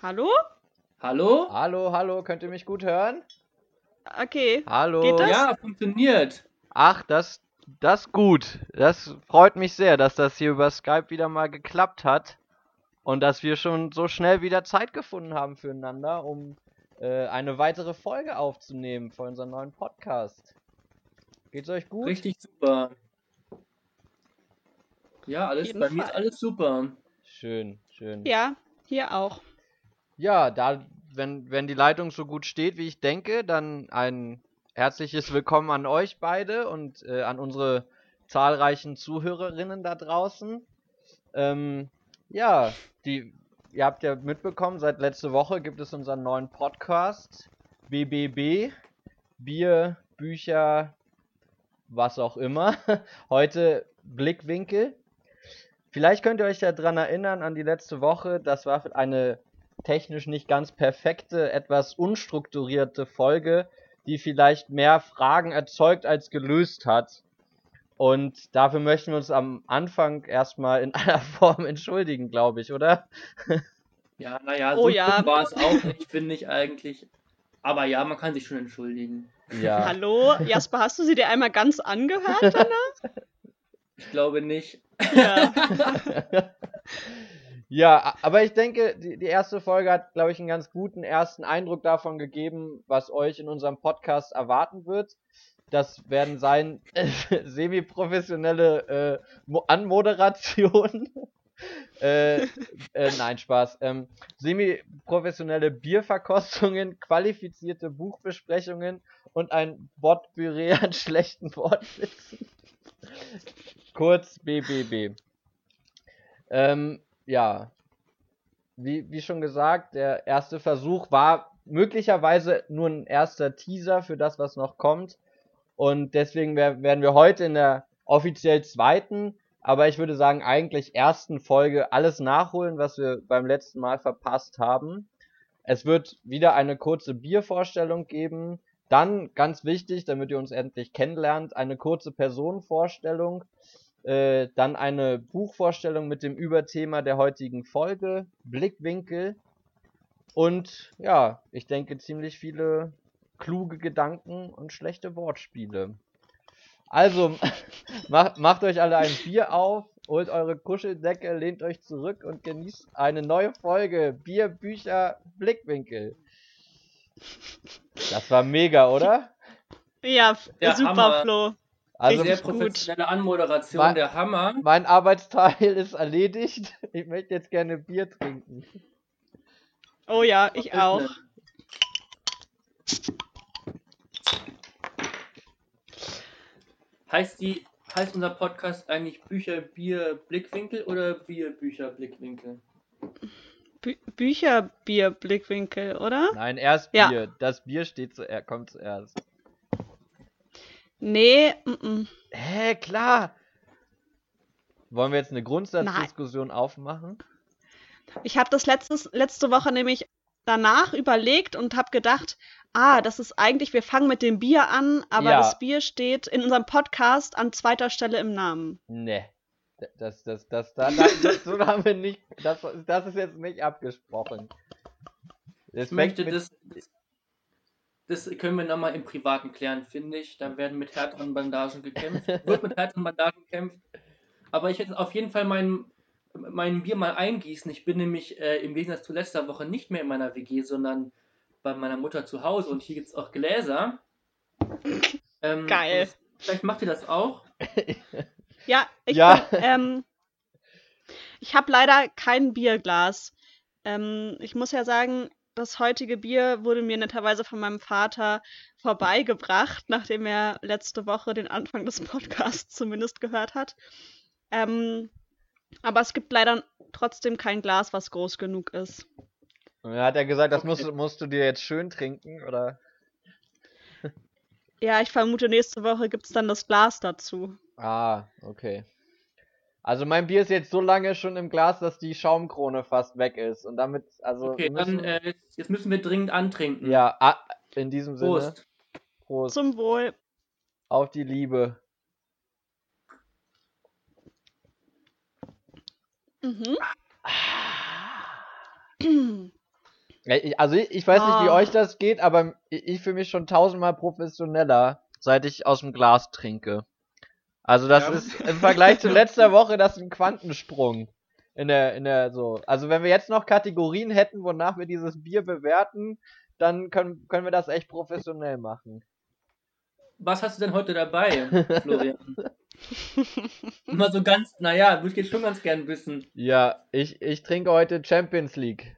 Hallo? Hallo? Hallo, hallo, könnt ihr mich gut hören? Okay. Hallo. Geht das? Ja, funktioniert. Ach, das, das gut. Das freut mich sehr, dass das hier über Skype wieder mal geklappt hat und dass wir schon so schnell wieder Zeit gefunden haben füreinander, um äh, eine weitere Folge aufzunehmen für unseren neuen Podcast. Geht's euch gut? Richtig super. Ja, alles bei mir ist Fall. alles super. Schön, schön. Ja, hier auch. Ja, da, wenn, wenn die Leitung so gut steht, wie ich denke, dann ein herzliches Willkommen an euch beide und äh, an unsere zahlreichen Zuhörerinnen da draußen. Ähm, ja, die, ihr habt ja mitbekommen, seit letzter Woche gibt es unseren neuen Podcast, BBB, Bier, Bücher, was auch immer. Heute Blickwinkel. Vielleicht könnt ihr euch ja dran erinnern an die letzte Woche. Das war eine technisch nicht ganz perfekte, etwas unstrukturierte Folge, die vielleicht mehr Fragen erzeugt als gelöst hat. Und dafür möchten wir uns am Anfang erstmal in aller Form entschuldigen, glaube ich, oder? Ja, naja, Oh so ja. schlimm war es auch nicht, finde ich eigentlich. Aber ja, man kann sich schon entschuldigen. Ja. Hallo? Jasper, hast du sie dir einmal ganz angehört danach? Ich glaube nicht. Ja. Ja, aber ich denke, die, die erste Folge hat, glaube ich, einen ganz guten ersten Eindruck davon gegeben, was euch in unserem Podcast erwarten wird. Das werden sein semi-professionelle äh, Mo- Anmoderationen. äh, äh, nein, Spaß. Ähm, semi-professionelle Bierverkostungen, qualifizierte Buchbesprechungen und ein Wortbüree an schlechten Wortwitzen. Kurz BBB. Ähm, ja. Wie, wie schon gesagt, der erste Versuch war möglicherweise nur ein erster Teaser für das, was noch kommt. Und deswegen wer- werden wir heute in der offiziell zweiten, aber ich würde sagen eigentlich ersten Folge alles nachholen, was wir beim letzten Mal verpasst haben. Es wird wieder eine kurze Biervorstellung geben. Dann, ganz wichtig, damit ihr uns endlich kennenlernt, eine kurze Personenvorstellung. Äh, dann eine Buchvorstellung mit dem Überthema der heutigen Folge, Blickwinkel. Und ja, ich denke ziemlich viele kluge Gedanken und schlechte Wortspiele. Also, macht, macht euch alle ein Bier auf, holt eure Kuscheldecke, lehnt euch zurück und genießt eine neue Folge Bier, Bücher, Blickwinkel. Das war mega, oder? Ja, Der super, Hammer. Flo. Also, Sehr Richtig gut. professionelle Anmoderation, Wa- der Hammer. mein Arbeitsteil ist erledigt. Ich möchte jetzt gerne Bier trinken. Oh ja, ich auch. Heißt die, heißt unser Podcast eigentlich Bücher, Bier, Blickwinkel oder Bier, Bücher, Blickwinkel? Bü Bücher, Bier, Blickwinkel, oder? Nein, erst Ja. Bier. Das Bier steht zuerst, kommt zuerst. Nee, mm -mm. Hä, klar. Wollen wir jetzt eine Grundsatzdiskussion aufmachen? Ich habe das letztes, letzte Woche nämlich danach überlegt und habe gedacht, ah, das ist eigentlich, wir fangen mit dem Bier an, aber Ja. das Bier steht in unserem Podcast an zweiter Stelle im Namen. Ne. Das, das, das, das, das, das, so haben wir nicht, das, das ist jetzt nicht abgesprochen. Es Ich möchte das, das, können wir nochmal im Privaten klären, finde ich. Da werden mit härteren Bandagen gekämpft. Wird mit härteren Bandagen gekämpft. Aber ich werde auf jeden Fall mein, mein Bier mal eingießen. Ich bin nämlich äh, im Gegensatz zu letzter Woche nicht mehr in meiner WG, sondern bei meiner Mutter zu Hause. Und hier gibt es auch Gläser. Ähm, Geil. Vielleicht macht ihr das auch. Ja, ich Ja. bin, ähm, ich habe leider kein Bierglas. Ähm, ich muss ja sagen, das heutige Bier wurde mir netterweise von meinem Vater vorbeigebracht, nachdem er letzte Woche den Anfang des Podcasts zumindest gehört hat. Ähm, aber es gibt leider trotzdem kein Glas, was groß genug ist. Und dann hat er gesagt, das Okay. musst, du- musst du dir jetzt schön trinken, oder? Ja, ich vermute, nächste Woche gibt es dann das Glas dazu. Ah, okay. Also mein Bier ist jetzt so lange schon im Glas, dass die Schaumkrone fast weg ist. Und damit, also Okay, müssen, dann äh, jetzt, müssen wir dringend antrinken. ja, ah, in diesem Sinne, Prost. Prost Zum Wohl. auf die Liebe. Mhm. Also ich, ich weiß nicht, wie Ah. euch das geht, aber ich fühle mich schon tausendmal professioneller, seit ich aus dem Glas trinke. Also das Ja. ist im Vergleich zu letzter Woche das ist ein Quantensprung. In der, in der, so. Also wenn wir jetzt noch Kategorien hätten, wonach wir dieses Bier bewerten, dann können, können wir das echt professionell machen. Was hast du denn heute dabei, Florian? Immer so ganz, naja, würde ich jetzt schon ganz gern wissen. Ja, ich, ich trinke heute Champions League.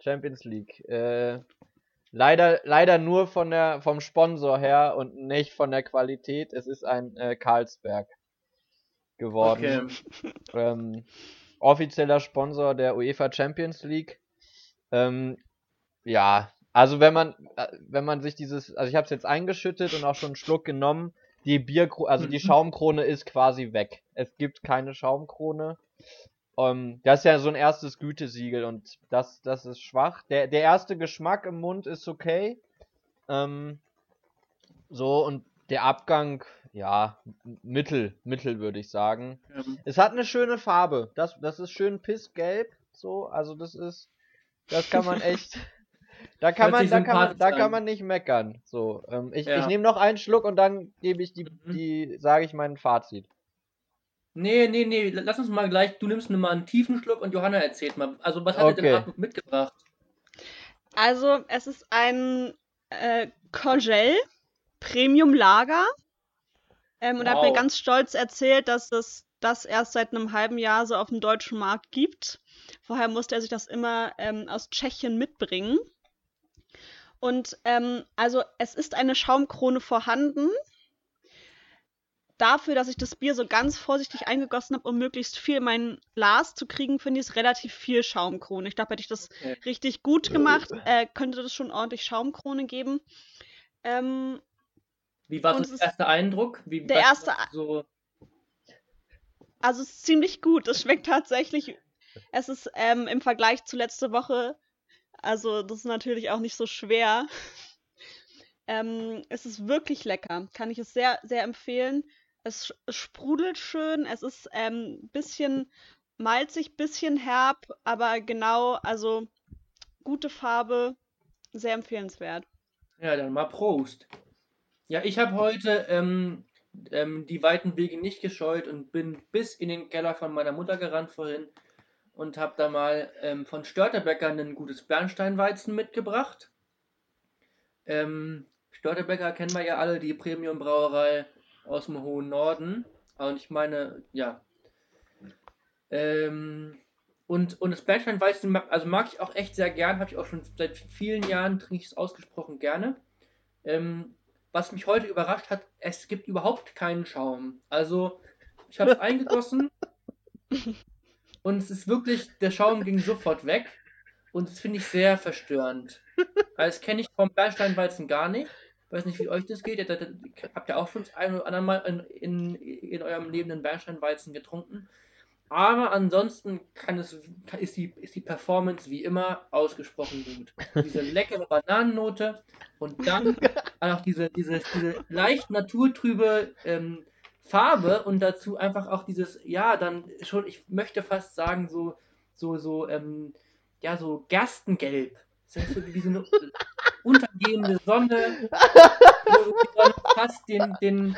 Champions League. Äh, leider, leider nur von der, vom Sponsor her und nicht von der Qualität. Es ist ein äh, Carlsberg geworden. Okay. Ähm, offizieller Sponsor der UEFA Champions League. Ähm, ja, also wenn man, äh, wenn man sich dieses, also ich habe es jetzt eingeschüttet und auch schon einen Schluck genommen. Die Bierkrone, also die Mhm. Schaumkrone ist quasi weg. Es gibt keine Schaumkrone. Ähm, das ist ja so ein erstes Gütesiegel und das, das ist schwach. Der, der erste Geschmack im Mund ist okay. Ähm, so und der Abgang, ja, mittel, mittel würde ich sagen. Ähm, Es hat eine schöne Farbe. Das, das ist schön pissgelb. So, also das ist, das kann man echt. Da kann man, da kann man, da kann an. man nicht meckern. So, ähm, ich, Ja. ich nehme noch einen Schluck und dann gebe ich die, Mhm. die, sage ich mein Fazit. Nee, nee, nee, lass uns mal gleich, du nimmst nur mal einen tiefen Schluck und Johanna erzählt mal. Also, was hat er Okay. denn Hartmut mitgebracht? Also, es ist ein äh, Kogel Premium Lager. Ähm, und er hat mir Wow. ganz stolz erzählt, dass es das erst seit einem halben Jahr so auf dem deutschen Markt gibt. Vorher musste er sich das immer ähm, aus Tschechien mitbringen. Und ähm, also es ist eine Schaumkrone vorhanden. Dafür, dass ich das Bier so ganz vorsichtig eingegossen habe, um möglichst viel in mein Glas zu kriegen, finde ich es relativ viel Schaumkrone. Ich glaube, hätte ich das Okay. richtig gut gemacht, äh, könnte das schon ordentlich Schaumkrone geben. Ähm, Wie war ist- erste Eindruck? Wie, der erste so, also es ist ziemlich gut. Es schmeckt tatsächlich. Es ist ähm, im Vergleich zu letzte Woche, also das ist natürlich auch nicht so schwer. Ähm, es ist wirklich lecker. Kann ich es sehr, sehr empfehlen. Es, sprudelt schön. Es ist ein ähm, bisschen malzig, bisschen herb, aber genau, also gute Farbe, sehr empfehlenswert. Ja, dann mal Prost. Ja, ich habe heute ähm, ähm, die weiten Wege nicht gescheut und bin bis in den Keller von meiner Mutter gerannt vorhin und habe da mal ähm, von Störtebecker ein gutes Bernsteinweizen mitgebracht. Ähm, Störtebecker kennen wir ja alle, die Premium-Brauerei aus dem hohen Norden. Und ich meine, ja. Ähm, und, und das Bernsteinweizen mag, also mag ich auch echt sehr gern, habe ich auch schon seit vielen Jahren, trinke ich es ausgesprochen gerne. Ähm, was mich heute überrascht hat, es gibt überhaupt keinen Schaum. Also, ich habe es eingegossen und es ist wirklich, der Schaum ging sofort weg und das finde ich sehr verstörend. Also, das kenne ich vom Bernsteinweizen gar nicht. Weiß nicht, wie euch das geht. Ihr, ihr, ihr habt ja auch schon das ein oder andere Mal in, in, in eurem Leben einen Bernsteinweizen getrunken. Aber ansonsten kann es, kann, ist, die, ist die Performance wie immer ausgesprochen gut. Diese leckere Bananennote und dann auch diese, diese, diese leicht naturtrübe ähm, Farbe und dazu einfach auch dieses, ja, dann schon, ich möchte fast sagen, so, so, so, ähm, ja, so Gerstengelb. Das ist so wie so eine untergehende Sonne, wo die Sonne fast den, den,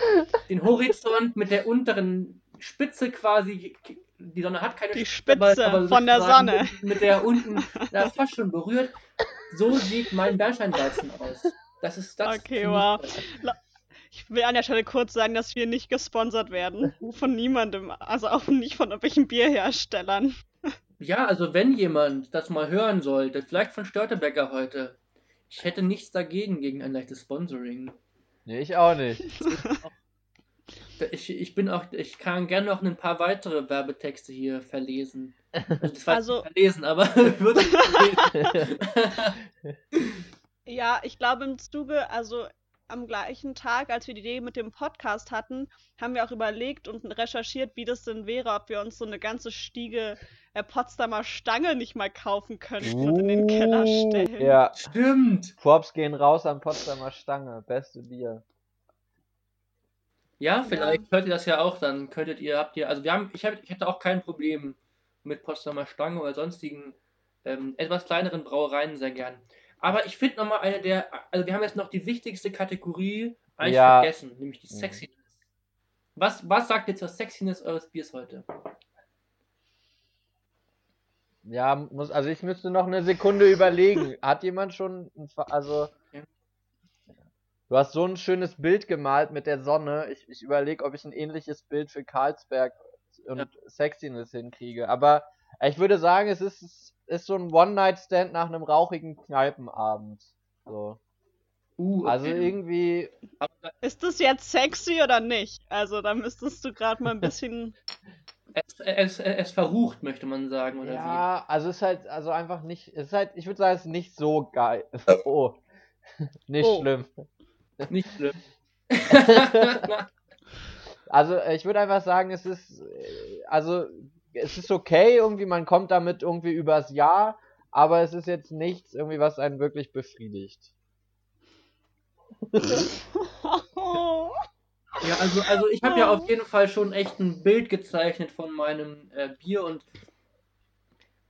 den Horizont mit der unteren Spitze quasi die Sonne hat keine Die Spitze aber, aber von der Sonne. Mit, der unten ja, fast schon berührt. So sieht mein Bernsteinweizen aus. Das ist das. Okay, wow. Ich will an der Stelle kurz sagen, dass wir nicht gesponsert werden. Von niemandem. Also auch nicht von irgendwelchen Bierherstellern. Ja, also wenn jemand das mal hören sollte, vielleicht von Störtebecker heute, ich hätte nichts dagegen gegen ein leichtes Sponsoring. Nee, ich auch nicht. Ich, ich bin auch, ich kann gerne noch ein paar weitere Werbetexte hier verlesen. Also, das war Also- nicht verlesen, aber würde ich verlesen. Ja, ich glaube im Zuge, also am gleichen Tag, als wir die Idee mit dem Podcast hatten, haben wir auch überlegt und recherchiert, wie das denn wäre, ob wir uns so eine ganze Stiege äh, Potsdamer Stange nicht mal kaufen könnten und in den Keller Uh, stellen. Ja, Stimmt. Forbes gehen raus an Potsdamer Stange. Beste Bier. Ja, vielleicht hört ihr das ja auch, dann könntet ihr, habt ihr, also wir haben, ich, hab, ich hätte auch kein Problem mit Potsdamer Stange oder sonstigen ähm, etwas kleineren Brauereien sehr gern. Aber ich finde nochmal eine der, also wir haben jetzt noch die wichtigste Kategorie eigentlich Ja. vergessen, nämlich die Mhm. Sexiness. Was, was sagt ihr zur Sexiness eures Biers heute? Ja, muss, also ich müsste noch eine Sekunde überlegen. Hat jemand schon, also, Ja. du hast so ein schönes Bild gemalt mit der Sonne. Ich, ich überlege, ob ich ein ähnliches Bild für Carlsberg und Ja. Sexiness hinkriege. Aber ich würde sagen, es ist, ist so ein One-Night-Stand nach einem rauchigen Kneipenabend. So. Uh, okay. Also irgendwie, Ist das jetzt sexy oder nicht? Also da müsstest du gerade mal ein bisschen. es, es, es verrucht, möchte man sagen, oder ja, also es ist halt, also einfach nicht, es ist halt, ich würde sagen, es ist nicht so geil. Oh. Nicht Oh. schlimm. wie? Nicht schlimm. Also äh, ich würde einfach sagen, es ist, äh, also es ist okay, irgendwie, man kommt damit irgendwie übers Jahr, aber es ist jetzt nichts irgendwie, was einen wirklich befriedigt. Ja, also, also ich habe ja auf jeden Fall schon echt ein Bild gezeichnet von meinem äh, Bier und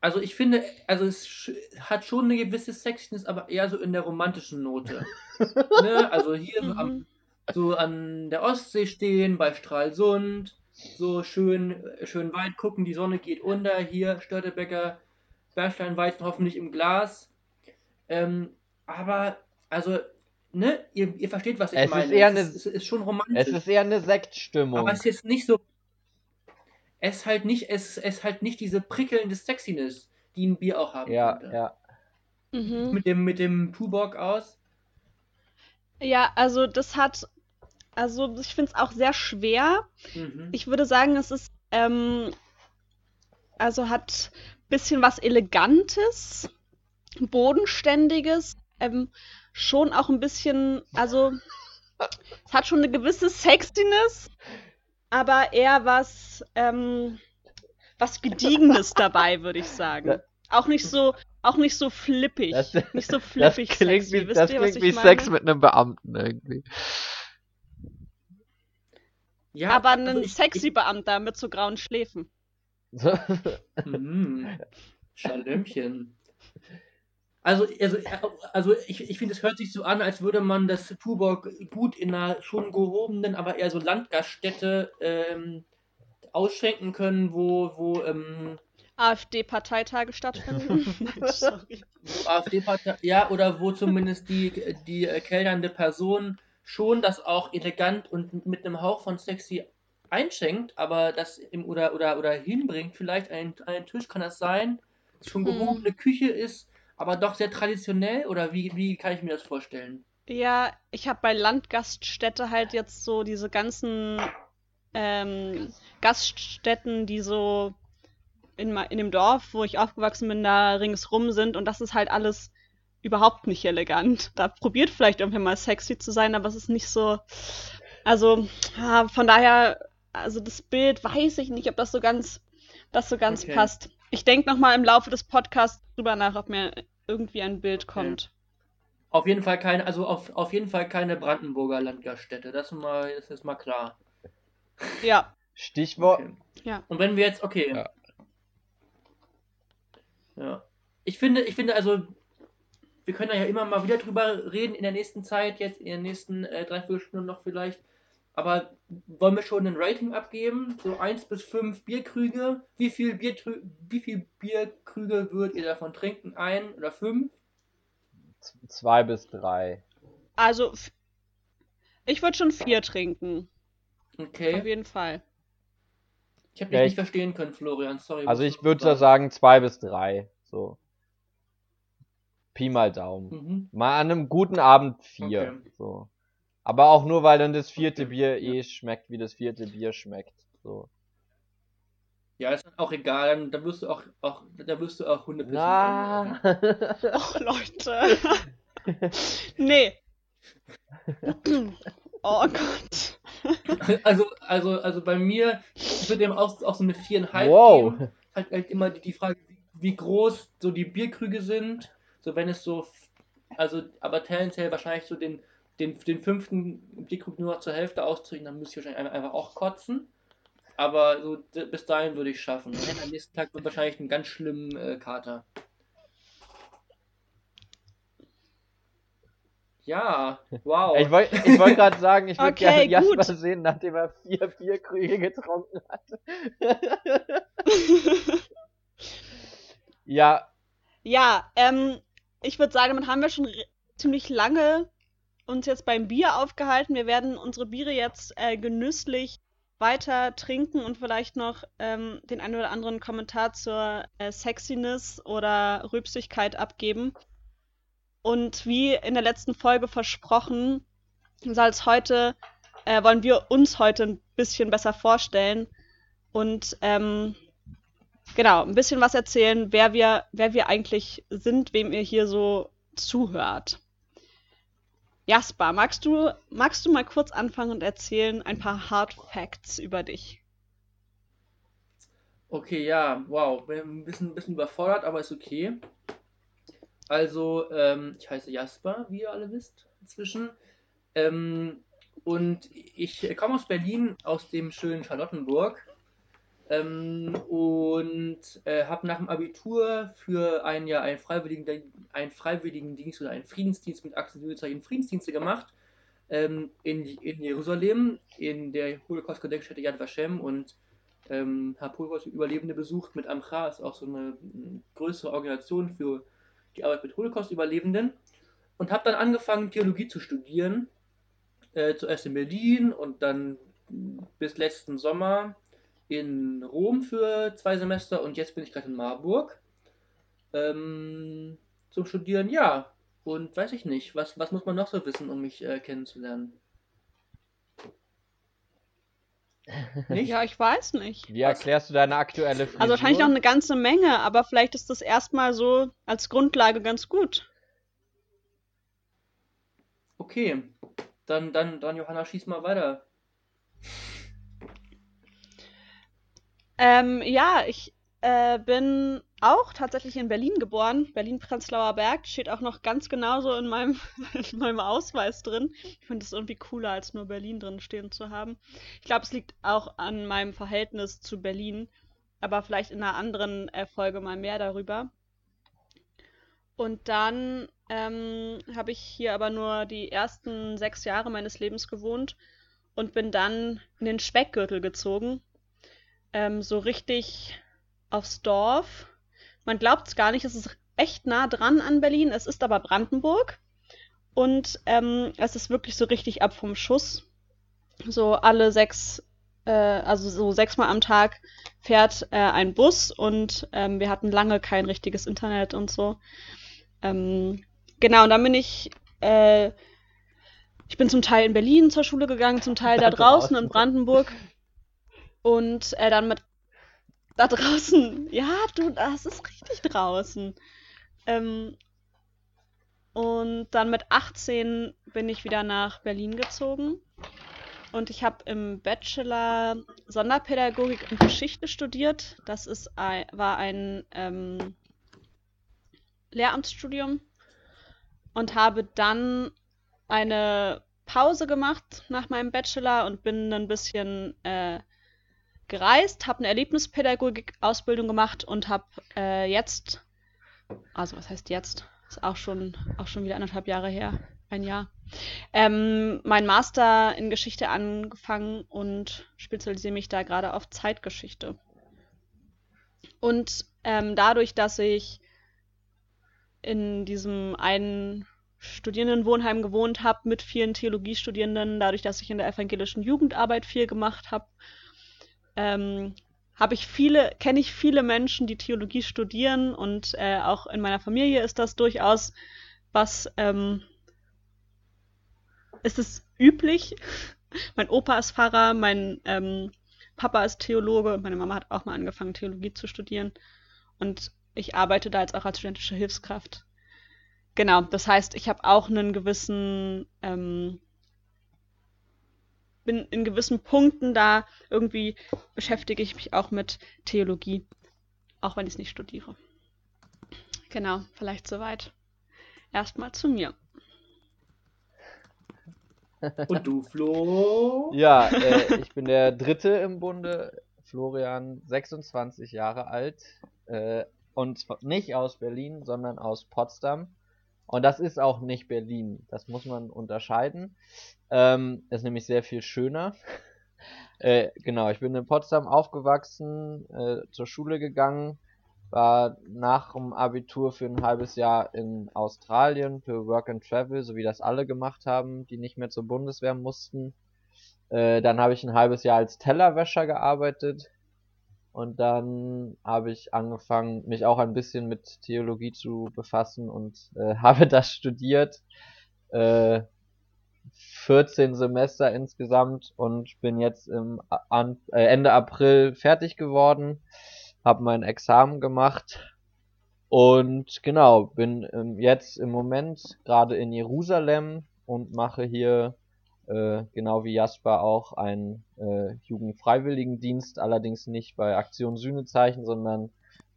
also ich finde, also es sch- hat schon eine gewisse Sexiness, aber eher so in der romantischen Note. ne? Also hier so, am, Mhm. so an der Ostsee stehen, bei Stralsund, so schön, schön weit gucken, die Sonne geht unter, hier Störtebecker, Bergsteinweizen hoffentlich im Glas. Ähm, aber, also, ne, ihr, ihr versteht, was ich Es ist meine. eher es, eine- ist, es ist schon romantisch. Es ist eher eine Sektstimmung. Aber es ist nicht so. Es halt nicht, es, es halt nicht diese prickelnde Sexiness, die ein Bier auch haben Ja, könnte. ja. Mhm. Mit dem, mit dem Tuborg aus. Ja, also das hat. Also ich finde es auch sehr schwer. Mhm. Ich würde sagen, es ist. Ähm, also hat ein bisschen was Elegantes, Bodenständiges, ähm, schon auch ein bisschen. Also es hat schon eine gewisse Sexiness, aber eher was. Ähm, was Gediegenes dabei, würde ich sagen. Auch nicht so, auch nicht so flippig. Das, nicht so das flippig klingt sexy. wie, das ihr, klingt wie? Sex mit einem Beamten irgendwie. Ja, Aber also ein ich- sexy Beamter mit so grauen Schläfen. Mhm. Schalömchen. Also, also, also ich, ich finde, es hört sich so an, als würde man das Tuborg gut in einer schon gehobenen, aber eher so Landgaststätte ähm, ausschenken können, wo, wo ähm, AfD-Parteitage stattfinden. AfD-Partei, ja, oder wo zumindest die, die äh, kellnernde Person schon das auch elegant und mit einem Hauch von sexy einschenkt, aber das im, oder, oder, oder hinbringt, vielleicht einen, einen Tisch kann das sein, schon Hm. gehobene Küche ist, aber doch sehr traditionell, oder wie, wie kann ich mir das vorstellen? Ja, ich habe bei Landgaststätte halt jetzt so diese ganzen ähm, Gaststätten, die so in, in dem Dorf, wo ich aufgewachsen bin, da ringsrum sind und das ist halt alles überhaupt nicht elegant. Da probiert vielleicht irgendwer mal sexy zu sein, aber es ist nicht so. Also, ah, von daher, also das Bild weiß ich nicht, ob das so ganz, das so ganz Okay. passt. Ich denke nochmal im Laufe des Podcasts drüber nach, ob mir irgendwie ein Bild kommt. Auf jeden Fall keine, also auf, auf jeden Fall keine Brandenburger Landgaststätte, das, mal, das ist mal klar. Ja, Stichwort. Okay. ja. Und wenn wir jetzt, okay. Ja. Ja. Ich finde, ich finde also, wir können da ja immer mal wieder drüber reden in der nächsten Zeit, jetzt in den nächsten äh, dreiviertel Stunden noch vielleicht. Aber wollen wir schon ein Rating abgeben? So 1 bis 5 Bierkrüge. Wie viel, Biertrü wie viel Bierkrüge würdet ihr davon trinken? Ein oder fünf? Z- Zwei bis drei. Also, ich würde schon vier trinken. Auf Okay. jeden Fall. Ich habe dich Ja, nicht ich- verstehen können, Florian. Sorry. Also ich würde sagen zwei bis drei. So. Pi mal Daumen. Mhm. Mal an einem guten Abend vier. Okay. So. Aber auch nur, weil dann das vierte Okay, Bier ja. eh schmeckt, wie das vierte Bier schmeckt. So. Ja, ist auch egal. Dann, da wirst du auch, auch, da wirst du auch Hunde pissen. Na. Och, Leute. nee. Oh Gott. Also, also, also bei mir wird dem auch, auch so eine viereinhalb wow. geben. Halt, halt immer die, die Frage, wie groß so die Bierkrüge sind so wenn es so, also, aber tendenziell wahrscheinlich so den, den, den fünften Blickgrupp nur noch zur Hälfte auszurichten, dann müsste ich wahrscheinlich einfach auch kotzen. Aber so bis dahin würde ich schaffen. Und am nächsten Tag wird wahrscheinlich einen ganz schlimmen äh, Kater. Ja, wow. Ich wollte ich wollt gerade sagen, ich würde okay, gerne Jasper gut. sehen, nachdem er vier vier Krüge getrunken hat. ja. Ja, ähm, ich würde sagen, damit haben wir schon ziemlich lange uns jetzt beim Bier aufgehalten. Wir werden unsere Biere jetzt äh, genüsslich weiter trinken und vielleicht noch ähm, den einen oder anderen Kommentar zur äh, Sexiness oder Rübsigkeit abgeben. Und wie in der letzten Folge versprochen, soll es heute, äh, wollen wir uns heute ein bisschen besser vorstellen und ähm, genau, ein bisschen was erzählen, wer wir, wer wir eigentlich sind, wem ihr hier so zuhört. Jasper, magst du, magst du mal kurz anfangen und erzählen ein paar Hard Facts über dich? Okay, ja, wow. Bin ein bisschen, ein bisschen überfordert, aber ist okay. Also, ähm, ich heiße Jasper, wie ihr alle wisst, inzwischen. Ähm, und ich komme aus Berlin, aus dem schönen Charlottenburg. Ähm, und äh, habe nach dem Abitur für ein Jahr einen Freiwilligen, einen Freiwilligendienst oder einen Friedensdienst mit Aktiensicherung Friedensdienste gemacht ähm, in, in Jerusalem, in der Holocaust-Gedenkstätte Yad Vashem und ähm, habe Holocaust-Überlebende besucht mit Amcha, ist auch so eine m, größere Organisation für die Arbeit mit Holocaust-Überlebenden und habe dann angefangen, Theologie zu studieren, äh, zuerst in Berlin und dann m, bis letzten Sommer in Rom für zwei Semester und jetzt bin ich gerade in Marburg ähm, zum Studieren, ja. Und weiß ich nicht, was, was muss man noch so wissen, um mich äh, kennenzulernen? Nicht? Ja, ich weiß nicht. wie erklärst du deine aktuelle Frisur? Also wahrscheinlich noch eine ganze Menge, aber vielleicht ist das erstmal so als Grundlage ganz gut. Okay, dann, dann, dann Johanna, schieß mal weiter. Ähm, ja, ich äh, bin auch tatsächlich in Berlin geboren. Berlin-Prenzlauer Berg steht auch noch ganz genauso in meinem, in meinem Ausweis drin. Ich finde es irgendwie cooler, als nur Berlin drin stehen zu haben. Ich glaube, es liegt auch an meinem Verhältnis zu Berlin, aber vielleicht in einer anderen Folge mal mehr darüber. Und dann ähm, habe ich hier aber nur die ersten sechs Jahre meines Lebens gewohnt und bin dann in den Speckgürtel gezogen ähm, so richtig aufs Dorf. Man glaubt es gar nicht, es ist echt nah dran an Berlin. Es ist aber Brandenburg. Und ähm, es ist wirklich so richtig ab vom Schuss. So alle sechs, äh, also so sechsmal am Tag fährt äh, ein Bus und ähm, wir hatten lange kein richtiges Internet und so. Ähm, genau, und dann bin ich, äh, ich bin zum Teil in Berlin zur Schule gegangen, zum Teil da draußen in Brandenburg. Und äh, dann mit da draußen, ja, du, das ist richtig draußen. Ähm, und dann mit 18 bin ich wieder nach Berlin gezogen. Und ich habe im Bachelor Sonderpädagogik und Geschichte studiert. Das ist ein, war ein ähm, Lehramtsstudium. Und habe dann eine Pause gemacht nach meinem Bachelor und bin ein bisschen äh, gereist, habe eine Erlebnispädagogik-Ausbildung gemacht und habe äh, jetzt, also was heißt jetzt? Ist auch schon, auch schon wieder anderthalb Jahre her, ein Jahr, ähm, mein Master in Geschichte angefangen und spezialisiere mich da gerade auf Zeitgeschichte. Und ähm, dadurch, dass ich in diesem einen Studierendenwohnheim gewohnt habe mit vielen Theologiestudierenden, dadurch, dass ich in der evangelischen Jugendarbeit viel gemacht habe, ähm, habe ich viele, kenne ich viele Menschen, die Theologie studieren und äh, auch in meiner Familie ist das durchaus was, ähm, ist es üblich. mein Opa ist Pfarrer, mein ähm, Papa ist Theologe und meine Mama hat auch mal angefangen, Theologie zu studieren. Und ich arbeite da jetzt auch als studentische Hilfskraft. Genau, das heißt, ich habe auch einen gewissen, ähm, bin in gewissen Punkten da irgendwie beschäftige ich mich auch mit Theologie, auch wenn ich es nicht studiere. Genau, vielleicht soweit. Erstmal zu mir. Und du, Flo? Ja, äh, ich bin der Dritte im Bunde, Florian, 26 Jahre alt äh, und zwar nicht aus Berlin, sondern aus Potsdam. Und das ist auch nicht Berlin. Das muss man unterscheiden. Ähm, ist nämlich sehr viel schöner. äh, genau, ich bin in Potsdam aufgewachsen, äh, zur Schule gegangen, war nach dem Abitur für ein halbes Jahr in Australien für Work and Travel, so wie das alle gemacht haben, die nicht mehr zur Bundeswehr mussten. Äh, dann habe ich ein halbes Jahr als Tellerwäscher gearbeitet und dann habe ich angefangen, mich auch ein bisschen mit Theologie zu befassen und äh, habe das studiert. Äh, 14 Semester insgesamt und bin jetzt im an, äh, Ende April fertig geworden, habe mein Examen gemacht und genau, bin ähm, jetzt im Moment gerade in Jerusalem und mache hier äh, genau wie Jasper auch einen äh, Jugendfreiwilligendienst, allerdings nicht bei Aktion Sühnezeichen, sondern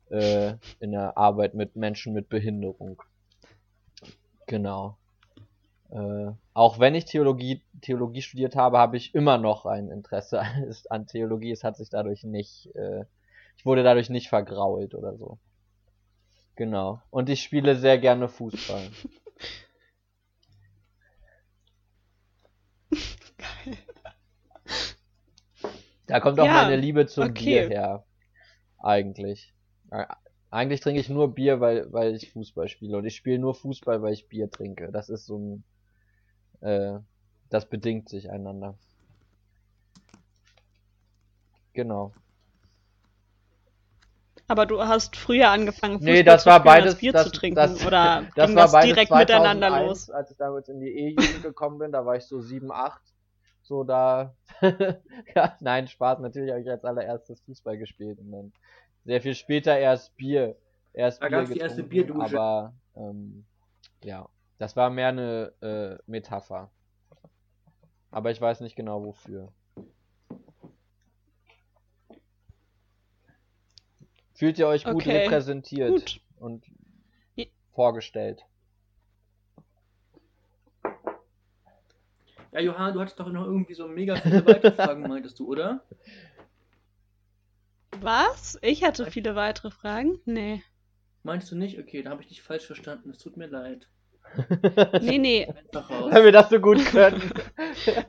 äh, in der Arbeit mit Menschen mit Behinderung. Genau. Äh, auch wenn ich Theologie, Theologie studiert habe, habe ich immer noch ein Interesse an Theologie. Es hat sich dadurch nicht, äh, ich wurde dadurch nicht vergrault oder so. Genau. Und ich spiele sehr gerne Fußball. Geil. Da kommt auch ja, meine Liebe zum okay. Bier her. Eigentlich. Eigentlich trinke ich nur Bier, weil, weil ich Fußball spiele. Und ich spiele nur Fußball, weil ich Bier trinke. Das ist so ein äh, das bedingt sich einander. Genau. Aber du hast früher angefangen, Fußball nee, das zu war beides, Bier das, zu trinken, das, oder das ging war das direkt 2001, miteinander los? Als ich damals in die E-Jugend gekommen bin, da war ich so 7, 8, so da, ja, nein, Spaß, natürlich habe ich als allererstes Fußball gespielt und dann sehr viel später erst Bier, erst da Bier getrunken, die erste Bierdusche. aber, ähm, ja, das war mehr eine äh, Metapher. Aber ich weiß nicht genau wofür. Fühlt ihr euch gut okay. repräsentiert gut. und vorgestellt? Ja, Johanna, du hattest doch noch irgendwie so mega viele weitere Fragen, meintest du, oder? Was? Ich hatte viele weitere Fragen? Nee. Meinst du nicht? Okay, da habe ich dich falsch verstanden. Es tut mir leid. Nee, nee. Wenn wir das so gut können.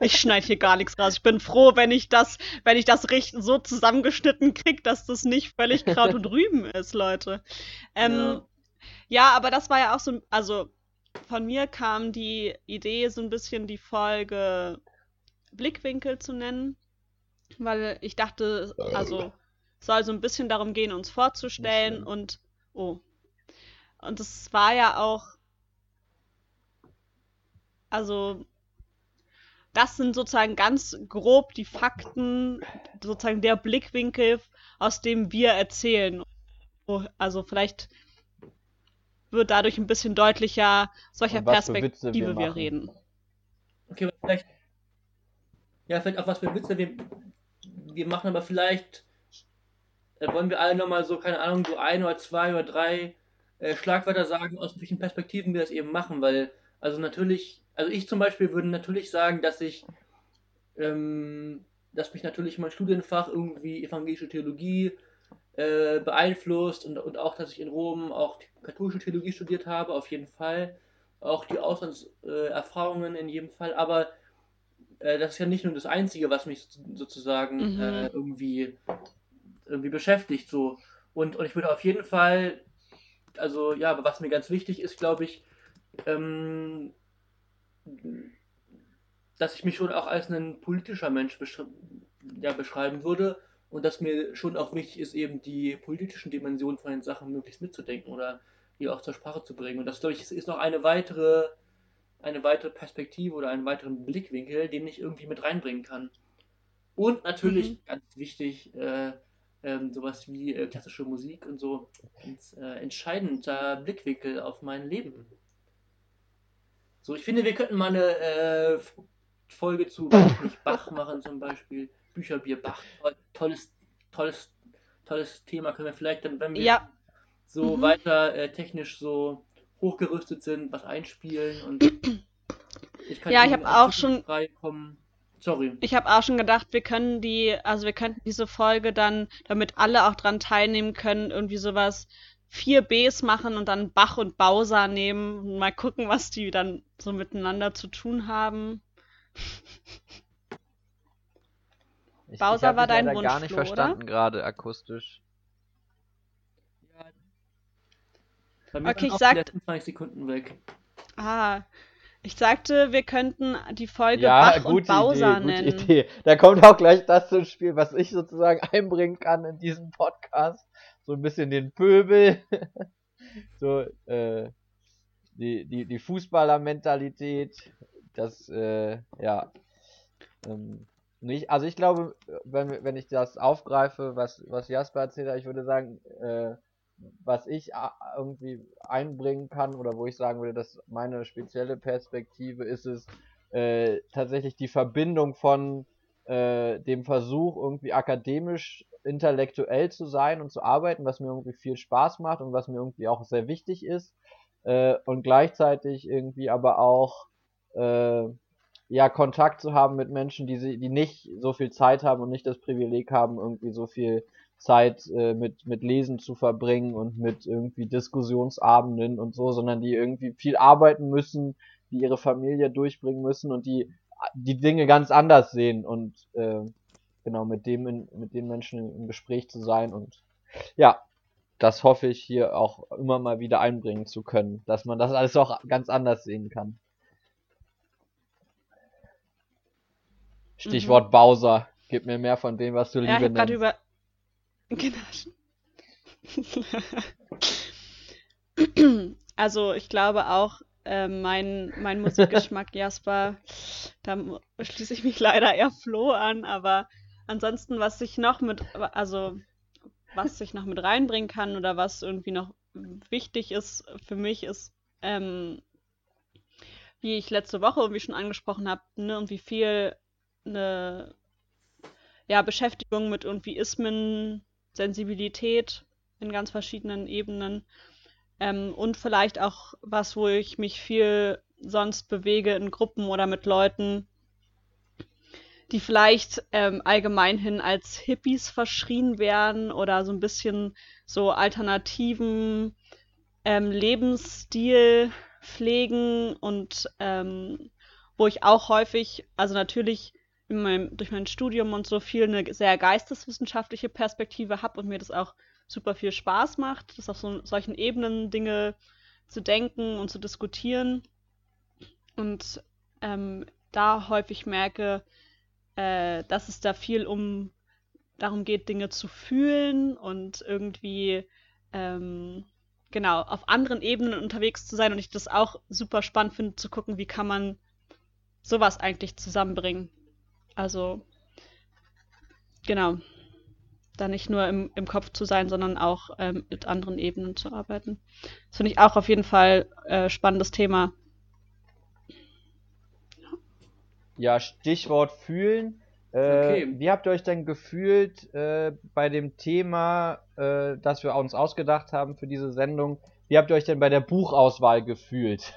Ich schneide hier gar nichts raus. Ich bin froh, wenn ich das, wenn ich das richtig so zusammengeschnitten kriege, dass das nicht völlig Kraut und Rüben ist, Leute. Ähm, ja. ja, aber das war ja auch so, also von mir kam die Idee, so ein bisschen die Folge Blickwinkel zu nennen, weil ich dachte, also soll so ein bisschen darum gehen, uns vorzustellen und oh. Und es war ja auch also das sind sozusagen ganz grob die Fakten, sozusagen der Blickwinkel, aus dem wir erzählen. Also vielleicht wird dadurch ein bisschen deutlicher, solcher Perspektive wir, wir, reden. Okay, vielleicht. Ja, vielleicht auch was für Witze wir, wir machen, aber vielleicht äh, wollen wir alle nochmal so, keine Ahnung, so ein oder zwei oder drei äh, Schlagwörter sagen, aus welchen Perspektiven wir das eben machen, weil, also natürlich also ich zum Beispiel würde natürlich sagen, dass ich, ähm, dass mich natürlich mein Studienfach irgendwie evangelische Theologie äh, beeinflusst und, und auch, dass ich in Rom auch katholische Theologie studiert habe, auf jeden Fall. Auch die Auslandserfahrungen äh, in jedem Fall, aber äh, das ist ja nicht nur das Einzige, was mich sozusagen mhm. Äh, irgendwie, irgendwie beschäftigt. So. Und, und ich würde auf jeden Fall, also ja, was mir ganz wichtig ist, glaube ich, ähm, dass ich mich schon auch als ein politischer Mensch besch ja, beschreiben würde und dass mir schon auch wichtig ist, eben die politischen Dimensionen von den Sachen möglichst mitzudenken oder die auch zur Sprache zu bringen. Und das, glaube ich, ist noch eine weitere, eine weitere Perspektive oder einen weiteren Blickwinkel, den ich irgendwie mit reinbringen kann. Und natürlich, mhm. ganz wichtig, äh, ähm, sowas wie äh, klassische Musik und so, ganz äh, entscheidender Blickwinkel auf mein Leben. So, ich finde, wir könnten mal eine äh, Folge zu Bach machen zum Beispiel. Bücherbier Bach. Tolles, tolles, tolles Thema. Können wir vielleicht dann, wenn wir ja. so mhm. weiter äh, technisch so hochgerüstet sind, was einspielen und ich kann ja, ich habe auch schon kommen. Sorry. Ich habe auch schon gedacht, wir können die, also wir könnten diese Folge dann, damit alle auch dran teilnehmen können, irgendwie sowas vier Bs machen und dann Bach und Bauser nehmen und mal gucken, was die dann so miteinander zu tun haben. Ich, Bowser ich war dein Wunsch, gar nicht verstanden gerade akustisch. Ja. Bei mir Okay, ich auch sag- die letzten 20 Sekunden weg. Ah, ich sagte, wir könnten die Folge Ja, Bach und gute Bowser Idee, gute nennen. Idee. Da kommt auch gleich das zum Spiel, was ich sozusagen einbringen kann in diesen Podcast. So ein bisschen den Pöbel. so, äh, die, die, die Fußballer-Mentalität. Das, äh, ja. Ähm, nicht, also ich glaube, wenn, wenn ich das aufgreife, was, was Jasper erzählt hat, ich würde sagen, äh, was ich a- irgendwie einbringen kann oder wo ich sagen würde, dass meine spezielle Perspektive ist es, äh, tatsächlich die Verbindung von äh, dem Versuch, irgendwie akademisch intellektuell zu sein und zu arbeiten, was mir irgendwie viel Spaß macht und was mir irgendwie auch sehr wichtig ist, äh, und gleichzeitig irgendwie aber auch äh, ja Kontakt zu haben mit Menschen, die sie, die nicht so viel Zeit haben und nicht das Privileg haben, irgendwie so viel Zeit äh, mit mit Lesen zu verbringen und mit irgendwie Diskussionsabenden und so, sondern die irgendwie viel arbeiten müssen, die ihre Familie durchbringen müssen und die die Dinge ganz anders sehen und äh, genau mit dem in, mit den Menschen im Gespräch zu sein und ja, das hoffe ich hier auch immer mal wieder einbringen zu können, dass man das alles auch ganz anders sehen kann. Stichwort Bowser. Gib mir mehr von dem, was du Mhm. Ja, ich Liebe habe gerade nennst. über. Genau. also, ich glaube auch, äh, mein, mein Musikgeschmack, Jasper, da schließe ich mich leider eher Flo an, aber ansonsten, was ich noch mit, also, was ich noch mit reinbringen kann oder was irgendwie noch wichtig ist für mich, ist, ähm, wie ich letzte Woche irgendwie schon angesprochen habe, ne, irgendwie viel eine ja, Beschäftigung mit irgendwie Ismen, Sensibilität in ganz verschiedenen Ebenen. Ähm, und vielleicht auch was, wo ich mich viel sonst bewege in Gruppen oder mit Leuten, die vielleicht ähm, allgemein hin als Hippies verschrien werden oder so ein bisschen so alternativen ähm, Lebensstil pflegen und ähm, wo ich auch häufig, also natürlich in meinem, durch mein Studium und so viel eine sehr geisteswissenschaftliche Perspektive habe und mir das auch super viel Spaß macht, das auf so solchen Ebenen Dinge zu denken und zu diskutieren. Und ähm, da häufig merke, äh, dass es da viel um darum geht, Dinge zu fühlen und irgendwie ähm, genau auf anderen Ebenen unterwegs zu sein und ich das auch super spannend finde zu gucken, wie kann man sowas eigentlich zusammenbringen. Also genau, da nicht nur im, im Kopf zu sein, sondern auch ähm, mit anderen Ebenen zu arbeiten. Das finde ich auch auf jeden Fall äh, spannendes Thema. Ja, Stichwort fühlen. Äh, Okay. Wie habt ihr euch denn gefühlt äh, bei dem Thema, äh, das wir uns ausgedacht haben für diese Sendung? Wie habt ihr euch denn bei der Buchauswahl gefühlt?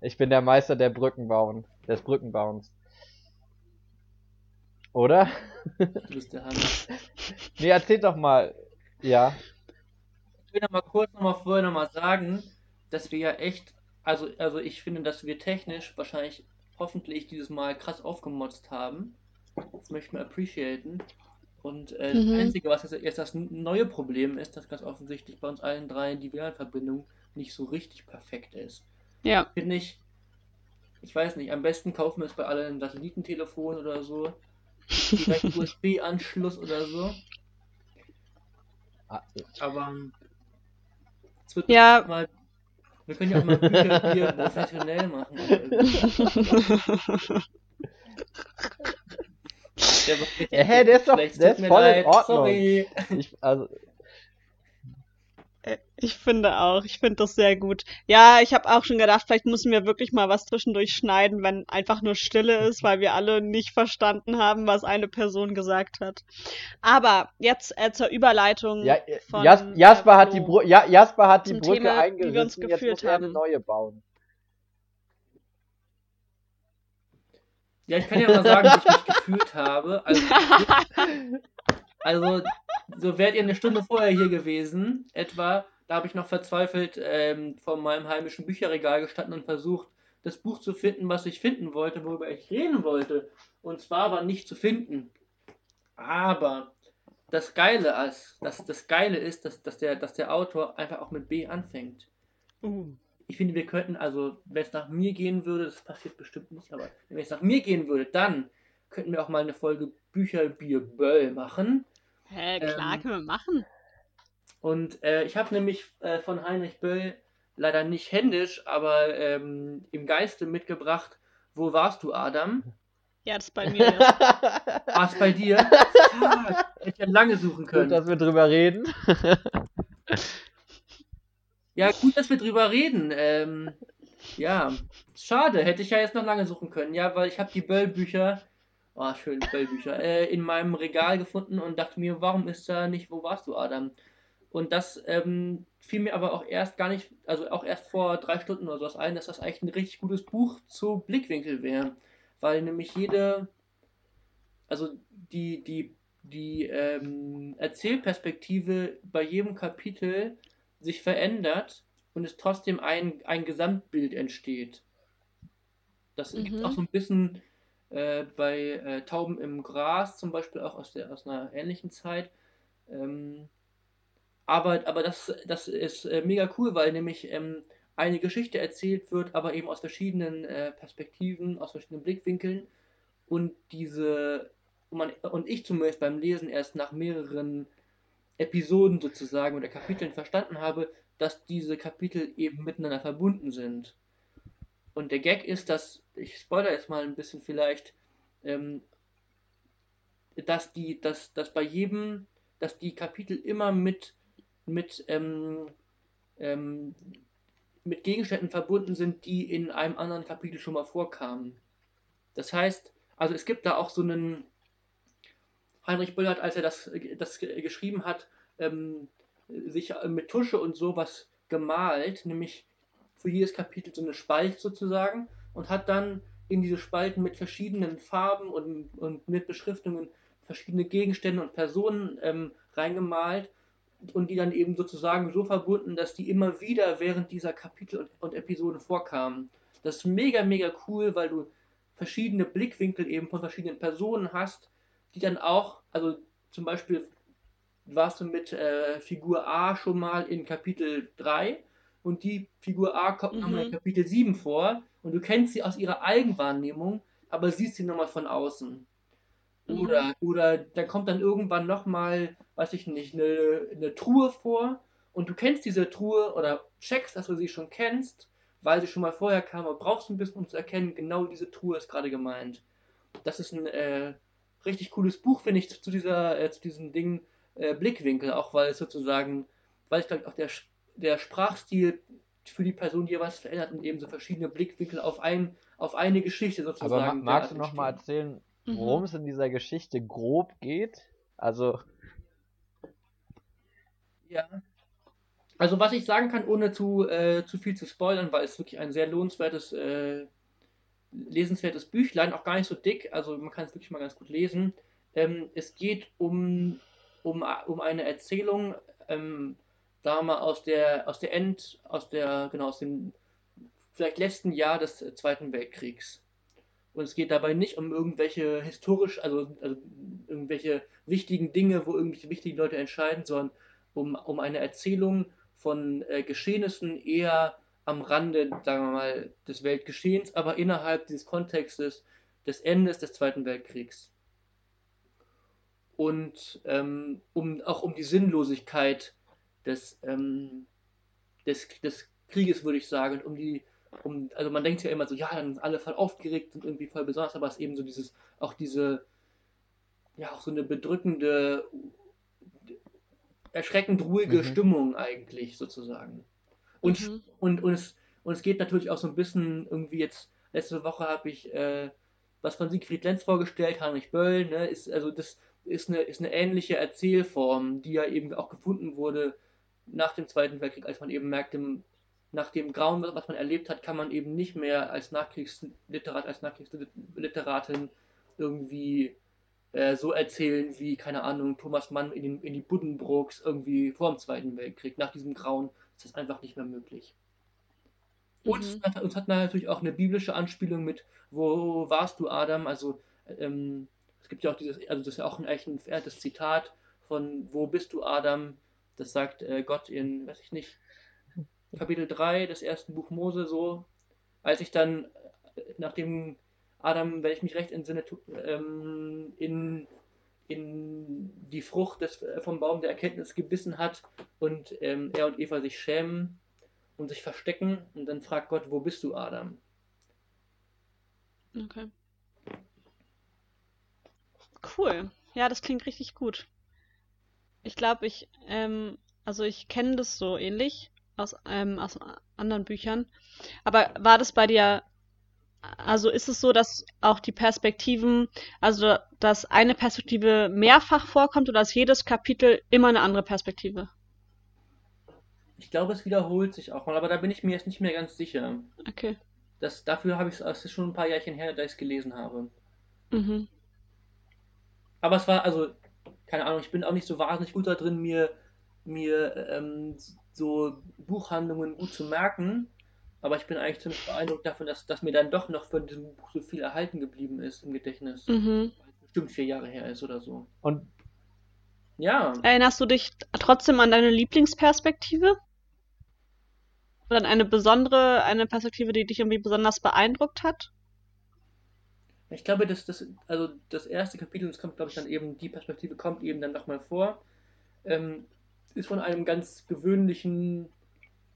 Ich bin der Meister der Brückenbauen, des Brückenbauens. Oder? Du bist der Hammer. Nee, erzählt doch mal. Ja. Ich will noch mal kurz noch mal vorher noch mal sagen, dass wir ja echt, also, also ich finde, dass wir technisch wahrscheinlich hoffentlich dieses Mal krass aufgemotzt haben. Das möchte ich mal appreciaten. Und äh, Mhm. das Einzige, was jetzt, jetzt das neue Problem ist, dass ganz offensichtlich bei uns allen dreien die WLAN-Verbindung nicht so richtig perfekt ist. Ja, Finde ich, ich weiß nicht, am besten kaufen wir es bei allen ein Satellitentelefon oder so. Direkt USB-Anschluss oder so. Ah, Aber ähm, es wird Ja. mal. Wir können ja auch mal Bücher hier professionell machen. Der, Ja, hä, der ist doch- der ist voll in leid, Ordnung. Sorry. Ich, also, ich finde auch, ich finde das sehr gut. Ja, ich habe auch schon gedacht, vielleicht müssen wir wirklich mal was zwischendurch schneiden, wenn einfach nur Stille ist, weil wir alle nicht verstanden haben, was eine Person gesagt hat. Aber jetzt äh, zur Überleitung ja, äh, von Jas äh, Jasper hat die. Bru ja, Jasper hat die Brücke Thema, wie wir uns eingerissen, jetzt gefühlt muss er eine haben. neue bauen. Ja, ich kann ja mal sagen, wie ich mich gefühlt habe. Also, also so wärt ihr eine Stunde vorher hier gewesen, etwa. Da habe ich noch verzweifelt ähm, vor meinem heimischen Bücherregal gestanden und versucht, das Buch zu finden, was ich finden wollte, worüber ich reden wollte. Und zwar war nicht zu finden. Aber das Geile ist, dass das Geile ist, dass, dass, der, dass der Autor einfach auch mit B anfängt. Uh. Ich finde, wir könnten, also, wenn es nach mir gehen würde, das passiert bestimmt nicht, aber wenn es nach mir gehen würde, dann könnten wir auch mal eine Folge Bücher, Bier, Böll machen. Hä, klar, Ähm, können wir machen. Und äh, ich habe nämlich äh, von Heinrich Böll leider nicht händisch, aber ähm, im Geiste mitgebracht, Wo warst du, Adam? Ja, das ist bei mir. War es bei dir? Fuck, hätte ich ja lange suchen Gut, können. dass wir drüber reden. Ja, gut, dass wir drüber reden. Ähm, ja, schade, hätte ich ja jetzt noch lange suchen können. Ja, weil ich habe die Böll-Bücher, oh, schön, Böll-Bücher, äh, in meinem Regal gefunden und dachte mir, warum ist da nicht, wo warst du, Adam? Und das ähm, fiel mir aber auch erst gar nicht, also auch erst vor drei Stunden oder sowas ein, dass das eigentlich ein richtig gutes Buch zu Blickwinkel wäre. Weil nämlich jede, also die, die, die ähm, Erzählperspektive bei jedem Kapitel sich verändert und es trotzdem ein, ein Gesamtbild entsteht. Das Mhm. gibt auch so ein bisschen äh, bei äh, Tauben im Gras zum Beispiel auch aus, der, aus einer ähnlichen Zeit. Ähm, aber aber das, das ist äh, mega cool, weil nämlich ähm, eine Geschichte erzählt wird, aber eben aus verschiedenen äh, Perspektiven, aus verschiedenen Blickwinkeln. Und diese, und, man, und ich zumindest beim Lesen erst nach mehreren Episoden sozusagen oder Kapiteln verstanden habe, dass diese Kapitel eben miteinander verbunden sind. Und der Gag ist, dass, ich spoilere jetzt mal ein bisschen vielleicht, ähm, dass die, dass, dass bei jedem, dass die Kapitel immer mit, mit, ähm, ähm, mit Gegenständen verbunden sind, die in einem anderen Kapitel schon mal vorkamen. Das heißt, also es gibt da auch so einen, Heinrich Böll hat, als er das, das ge- geschrieben hat, ähm, sich mit Tusche und sowas gemalt, nämlich für jedes Kapitel so eine Spalte sozusagen und hat dann in diese Spalten mit verschiedenen Farben und, und mit Beschriftungen verschiedene Gegenstände und Personen ähm, reingemalt und die dann eben sozusagen so verbunden, dass die immer wieder während dieser Kapitel und, und Episoden vorkamen. Das ist mega, mega cool, weil du verschiedene Blickwinkel eben von verschiedenen Personen hast, die dann auch, also zum Beispiel warst du mit äh, Figur A schon mal in Kapitel 3 und die Figur A kommt Mhm. nochmal in Kapitel 7 vor und du kennst sie aus ihrer Eigenwahrnehmung, aber siehst sie nochmal von außen. Mhm. Oder, oder da kommt dann irgendwann nochmal, weiß ich nicht, eine, eine Truhe vor und du kennst diese Truhe oder checkst, dass du sie schon kennst, weil sie schon mal vorher kam, aber brauchst ein bisschen, um zu erkennen, genau diese Truhe ist gerade gemeint. Das ist ein äh, richtig cooles Buch, finde ich, zu, dieser, äh, zu diesem Ding äh, Blickwinkel, auch weil es sozusagen, weil ich glaube auch der, der Sprachstil für die Person jeweils verändert und eben so verschiedene Blickwinkel auf, ein, auf eine Geschichte sozusagen. Aber ma magst du derart noch mal entstehen. erzählen, Mhm. worum es in dieser Geschichte grob geht? Also, Ja. Also was ich sagen kann, ohne zu, äh, zu viel zu spoilern, weil es wirklich ein sehr lohnenswertes, äh, lesenswertes Büchlein, auch gar nicht so dick, also man kann es wirklich mal ganz gut lesen. Ähm, es geht um, um, um eine Erzählung, ähm, da mal aus der, aus der End, aus der, genau, aus dem vielleicht letzten Jahr des Zweiten Weltkriegs. Und es geht dabei nicht um irgendwelche historisch, also, also irgendwelche wichtigen Dinge, wo irgendwelche wichtigen Leute entscheiden, sondern um, um eine Erzählung von äh, Geschehnissen eher am Rande, sagen wir mal, des Weltgeschehens, aber innerhalb dieses Kontextes des Endes des Zweiten Weltkriegs. Und ähm, um, auch um die Sinnlosigkeit des, ähm, des, des Krieges, würde ich sagen, und um die, um, also man denkt ja immer so, ja, dann sind alle voll aufgeregt und irgendwie voll besonders, aber es ist eben so dieses, auch diese, ja, auch so eine bedrückende, erschreckend ruhige Mhm. Stimmung eigentlich sozusagen. Und, Mhm. und, und, es, und es geht natürlich auch so ein bisschen irgendwie jetzt, letzte Woche habe ich äh, was von Siegfried Lenz vorgestellt, Heinrich Böll, ne, ist, also das ist eine, ist eine ähnliche Erzählform, die ja eben auch gefunden wurde nach dem Zweiten Weltkrieg, als man eben merkte, nach dem Grauen, was man erlebt hat, kann man eben nicht mehr als Nachkriegsliterat, als Nachkriegsliteratin irgendwie äh, so erzählen wie, keine Ahnung, Thomas Mann in, den, in die Buddenbrooks irgendwie vor dem Zweiten Weltkrieg. Nach diesem Grauen ist das einfach nicht mehr möglich. Und mhm. uns, hat, uns hat natürlich auch eine biblische Anspielung mit, wo warst du, Adam? Also, ähm, es gibt ja auch dieses, also das ist ja auch ein echt ein verehrtes Zitat von Wo bist du, Adam? Das sagt äh, Gott in, weiß ich nicht, Kapitel 3 des ersten Buch Mose so. Als ich dann, äh, nachdem Adam, wenn ich mich recht entsinne, ähm, in, in die Frucht des, äh, vom Baum der Erkenntnis gebissen hat und ähm, er und Eva sich schämen und sich verstecken und dann fragt Gott, wo bist du, Adam? Okay. Cool. Ja, das klingt richtig gut. Ich glaube, ich, ähm, also ich kenne das so ähnlich aus, ähm, aus anderen Büchern. Aber war das bei dir also ist es so, dass auch die Perspektiven, also dass eine Perspektive mehrfach vorkommt oder ist jedes Kapitel immer eine andere Perspektive? Ich glaube, es wiederholt sich auch mal, aber da bin ich mir jetzt nicht mehr ganz sicher. Okay. Das, dafür habe ich es, ist schon ein paar Jährchen her, da ich es gelesen habe. Mhm. Aber es war, also, keine Ahnung, ich bin auch nicht so wahnsinnig gut da drin, mir, mir ähm, so Buchhandlungen gut zu merken. Aber ich bin eigentlich ziemlich beeindruckt davon, dass, dass mir dann doch noch von diesem Buch so viel erhalten geblieben ist im Gedächtnis. Mhm. Weil es bestimmt vier Jahre her ist oder so. Und ja. Erinnerst du dich trotzdem an deine Lieblingsperspektive? Oder an eine besondere, eine Perspektive, die dich irgendwie besonders beeindruckt hat? Ich glaube, dass das, also das erste Kapitel, das kommt, glaube ich, dann eben, die Perspektive kommt eben dann nochmal vor, ähm, ist von einem ganz gewöhnlichen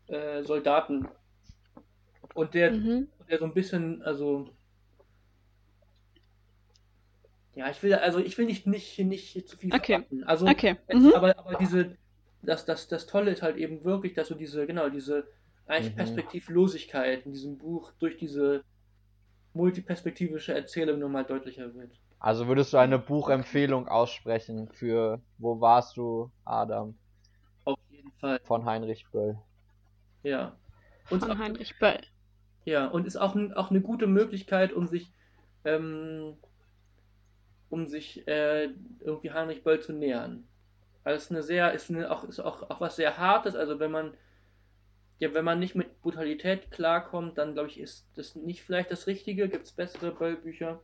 äh, Soldaten und der, mhm. der so ein bisschen, also. Ja, ich will, also ich will nicht, nicht, nicht zu viel okay. verraten. Also, okay. Mhm. aber, aber diese, das, das, das Tolle ist halt eben wirklich, dass du diese, genau, diese eigentlich mhm. Perspektivlosigkeit in diesem Buch durch diese multiperspektivische Erzählung nochmal deutlicher wird. Also würdest du eine Buchempfehlung aussprechen für Wo warst du, Adam? Auf jeden Fall. Von Heinrich Böll. Ja. Und Von Heinrich Böll. Ja, und ist auch, auch eine gute Möglichkeit, um sich, ähm, um sich äh, irgendwie Heinrich Böll zu nähern. Also ist eine sehr, ist, eine, auch, ist auch, auch was sehr Hartes, also wenn man, ja, wenn man nicht mit Brutalität klarkommt, dann glaube ich, ist das nicht vielleicht das Richtige, gibt es bessere Böll-Bücher.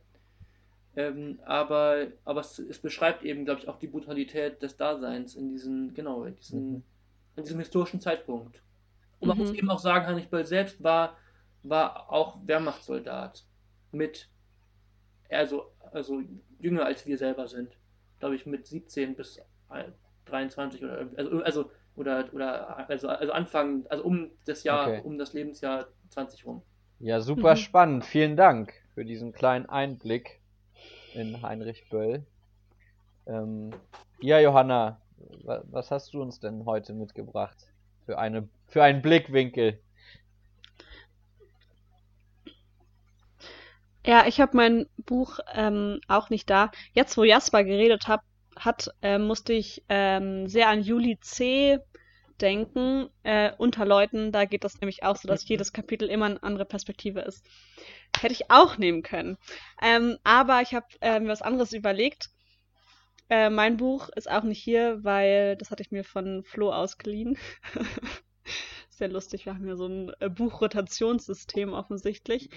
Ähm, aber aber es, es beschreibt eben, glaube ich, auch die Brutalität des Daseins in diesen, genau, in, diesen, mhm. in diesem historischen Zeitpunkt. Und man mhm. muss eben auch sagen, Heinrich Böll selbst war war auch Wehrmachtssoldat mit, also, also jünger als wir selber sind. Glaube ich, mit 17 bis 23 oder also, also oder oder also, also Anfang, also um das Jahr, okay. um das Lebensjahr 20 rum. Ja, super mhm. spannend. Vielen Dank für diesen kleinen Einblick in Heinrich Böll. Ähm, ja, Johanna, was hast du uns denn heute mitgebracht für eine für einen Blickwinkel? Ja, ich habe mein Buch ähm, auch nicht da. Jetzt, wo Jasper geredet hab, hat, äh, musste ich ähm, sehr an Juli C. denken. Äh, unter Leuten, da geht das nämlich auch so, dass mhm. jedes Kapitel immer eine andere Perspektive ist. Hätte ich auch nehmen können. Ähm, aber ich habe äh, mir was anderes überlegt. Äh, mein Buch ist auch nicht hier, weil das hatte ich mir von Flo ausgeliehen. Sehr lustig, wir haben ja so ein äh, Buchrotationssystem offensichtlich.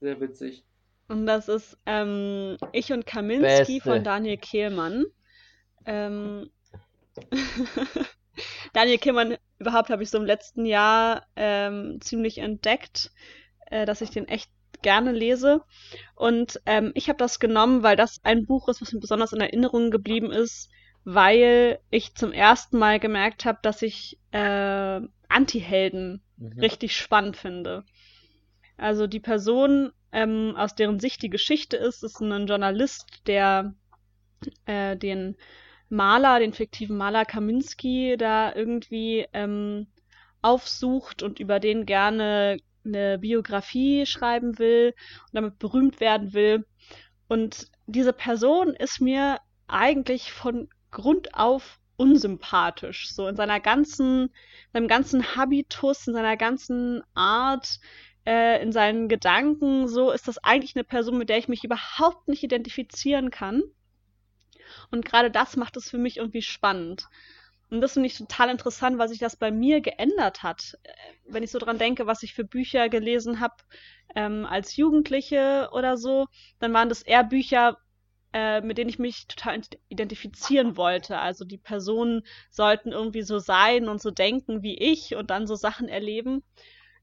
Sehr witzig. Und das ist ähm, Ich und Kaminski Beste. von Daniel Kehlmann. Ähm, Daniel Kehlmann überhaupt habe ich so im letzten Jahr ähm, ziemlich entdeckt, äh, dass ich den echt gerne lese. Und ähm, ich habe das genommen, weil das ein Buch ist, was mir besonders in Erinnerung geblieben ist, weil ich zum ersten Mal gemerkt habe, dass ich äh, Anti-Helden mhm. richtig spannend finde. Also die Person ähm, aus deren Sicht die Geschichte ist. ist ein Journalist, der äh, den Maler, den fiktiven Maler Kaminski da irgendwie ähm, aufsucht und über den gerne eine Biografie schreiben will und damit berühmt werden will. Und diese Person ist mir eigentlich von Grund auf unsympathisch, so in seiner ganzen, seinem ganzen Habitus, in seiner ganzen Art, äh, in seinen Gedanken so, ist das eigentlich eine Person, mit der ich mich überhaupt nicht identifizieren kann. Und gerade das macht es für mich irgendwie spannend. Und das finde ich total interessant, weil sich das bei mir geändert hat. Äh, wenn ich so dran denke, was ich für Bücher gelesen habe ähm, als Jugendliche oder so, dann waren das eher Bücher, äh, mit denen ich mich total identifizieren wollte. Also die Personen sollten irgendwie so sein und so denken wie ich und dann so Sachen erleben.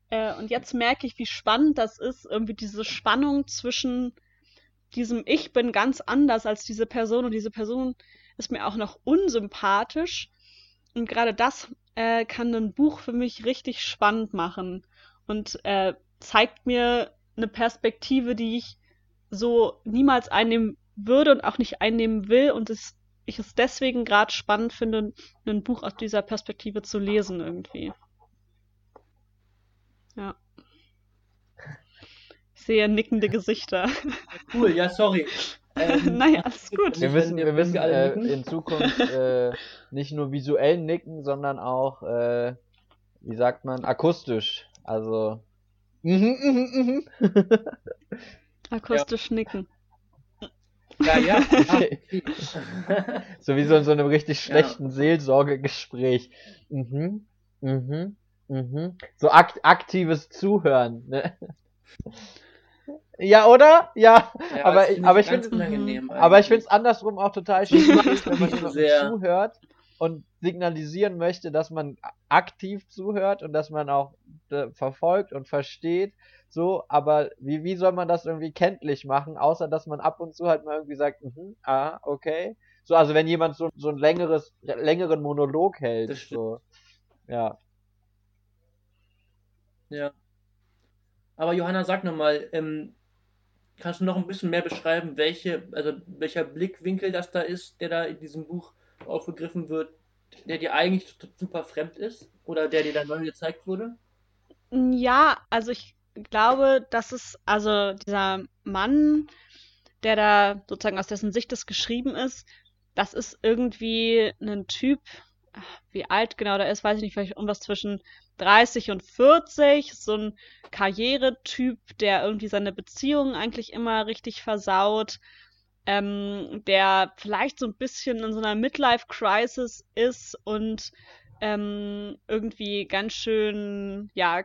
Äh, und jetzt merke ich, wie spannend das ist, irgendwie diese Spannung zwischen diesem Ich bin ganz anders als diese Person und diese Person ist mir auch noch unsympathisch und gerade das äh, kann ein Buch für mich richtig spannend machen und äh, zeigt mir eine Perspektive, die ich so niemals einnehmen würde und auch nicht einnehmen will und es, ich es deswegen gerade spannend finde, ein Buch aus dieser Perspektive zu lesen irgendwie. Ja. Sehe nickende Gesichter. Cool, ja, sorry. Ähm, naja, alles gut. Wir müssen, wir müssen äh, in Zukunft äh, nicht nur visuell nicken, sondern auch, äh, wie sagt man, akustisch. Also. Mhm, mhm, mhm. Akustisch ja. nicken. Ja, ja. so wie so in so einem richtig schlechten ja. Seelsorgegespräch. Mhm, mhm, mhm. So akt aktives Zuhören. Ne? Ja, oder? Ja, ja aber, ich, aber, ich find, aber ich finde es andersrum auch total schwierig, wenn man jemandem zuhört und signalisieren möchte, dass man aktiv zuhört und dass man auch äh, verfolgt und versteht. So, aber wie, wie soll man das irgendwie kenntlich machen, außer dass man ab und zu halt mal irgendwie sagt, mhm, ah, okay. So, also wenn jemand so, so ein längeres, längeren Monolog hält. So. Ja. Ja. Aber Johanna, sag nochmal, ähm, Kannst du noch ein bisschen mehr beschreiben, welche, also welcher Blickwinkel das da ist, der da in diesem Buch aufgegriffen wird, der dir eigentlich super fremd ist oder der dir dann neu gezeigt wurde? Ja, also ich glaube, dass es, also dieser Mann, der da sozusagen aus dessen Sicht das geschrieben ist, das ist irgendwie ein Typ, wie alt genau der ist, weiß ich nicht, vielleicht irgendwas zwischen 30 und 40, so ein Karrieretyp, der irgendwie seine Beziehungen eigentlich immer richtig versaut, ähm, der vielleicht so ein bisschen in so einer Midlife-Crisis ist und ähm, irgendwie ganz schön, ja,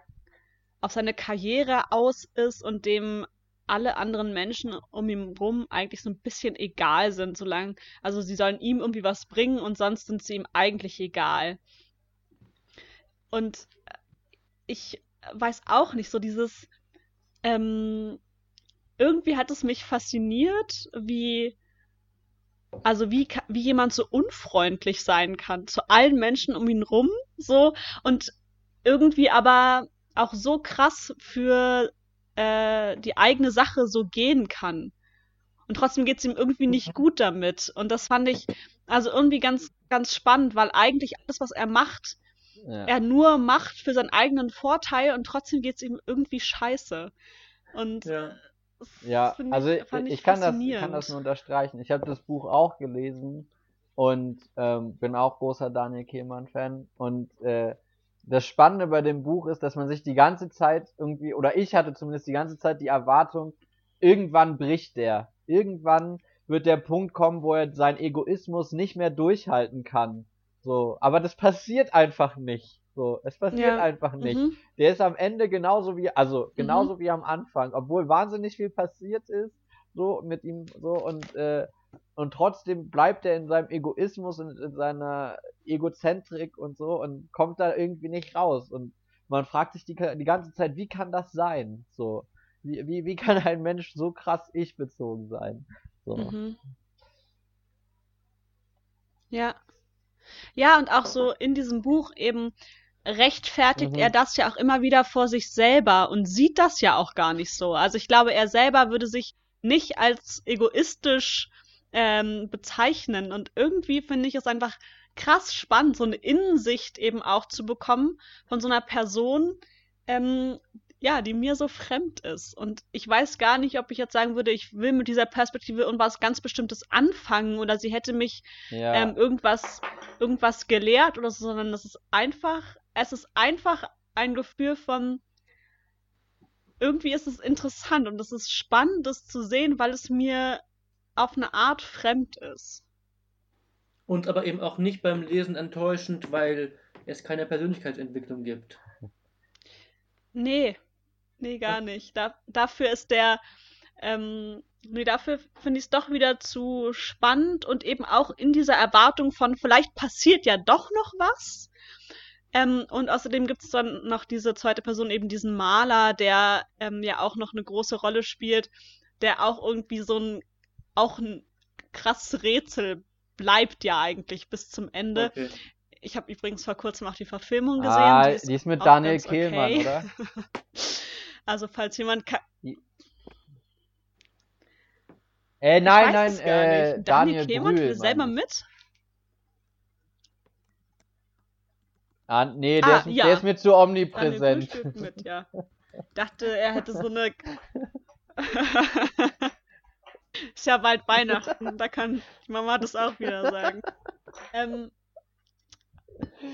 auf seine Karriere aus ist und dem alle anderen Menschen um ihn rum eigentlich so ein bisschen egal sind, solange, also sie sollen ihm irgendwie was bringen und sonst sind sie ihm eigentlich egal. Und ich weiß auch nicht, so dieses, ähm, irgendwie hat es mich fasziniert, wie, also wie, wie jemand so unfreundlich sein kann zu allen Menschen um ihn rum, so, und irgendwie aber auch so krass für äh, die eigene Sache so gehen kann. Und trotzdem geht es ihm irgendwie nicht mhm. gut damit. Und das fand ich also irgendwie ganz, ganz spannend, weil eigentlich alles, was er macht, ja. er nur macht für seinen eigenen Vorteil und trotzdem geht es ihm irgendwie scheiße. Und ja, ja also ich, ich, kann das, ich kann das nur unterstreichen. Ich habe das Buch auch gelesen und ähm, bin auch großer Daniel Kehlmann-Fan. Und äh, das Spannende bei dem Buch ist, dass man sich die ganze Zeit irgendwie, oder ich hatte zumindest die ganze Zeit die Erwartung, irgendwann bricht der. Irgendwann wird der Punkt kommen, wo er seinen Egoismus nicht mehr durchhalten kann. So, aber das passiert einfach nicht. So, es passiert ja. einfach nicht. Mhm. Der ist am Ende genauso wie, also genauso mhm. wie am Anfang, obwohl wahnsinnig viel passiert ist, so mit ihm so und äh, und trotzdem bleibt er in seinem Egoismus und in seiner Egozentrik und so und kommt da irgendwie nicht raus und man fragt sich die, die ganze Zeit, wie kann das sein? So, wie, wie, wie kann ein Mensch so krass ich bezogen sein? So. Mhm. Ja, ja, und auch so in diesem Buch eben rechtfertigt mhm. er das ja auch immer wieder vor sich selber und sieht das ja auch gar nicht so. Also ich glaube, er selber würde sich nicht als egoistisch ähm, bezeichnen. Und irgendwie finde ich es einfach krass spannend, so eine Innensicht eben auch zu bekommen von so einer Person, ähm, ja, die mir so fremd ist. Und ich weiß gar nicht, ob ich jetzt sagen würde, ich will mit dieser Perspektive irgendwas ganz Bestimmtes anfangen oder sie hätte mich ja. ähm, irgendwas, irgendwas gelehrt oder so, sondern es ist einfach, es ist einfach ein Gefühl von, irgendwie ist es interessant und es ist spannend, das zu sehen, weil es mir auf eine Art fremd ist. und aber eben auch nicht beim Lesen enttäuschend, weil es keine Persönlichkeitsentwicklung gibt. Nee, nee, gar nicht. Da, dafür ist der, ähm, nee, dafür finde ich es doch wieder zu spannend und eben auch in dieser Erwartung von, vielleicht passiert ja doch noch was. Ähm, und außerdem gibt es dann noch diese zweite Person, eben diesen Maler, der ähm, ja auch noch eine große Rolle spielt, der auch irgendwie so ein, auch ein krasses Rätsel bleibt ja eigentlich bis zum Ende. Okay. Ich habe übrigens vor kurzem auch die Verfilmung gesehen. Ah, die ist, die ist mit Daniel Kehlmann, okay. oder? also falls jemand Äh, nein, nein, äh, Daniel, Daniel Kehlmann Brühl, selber mit? Ah, nee, der, ah, ist, ja. der ist mir zu omnipräsent. mit, ja. Dachte, er hätte so eine. ist ja bald Weihnachten, da kann die Mama das auch wieder sagen. Ähm,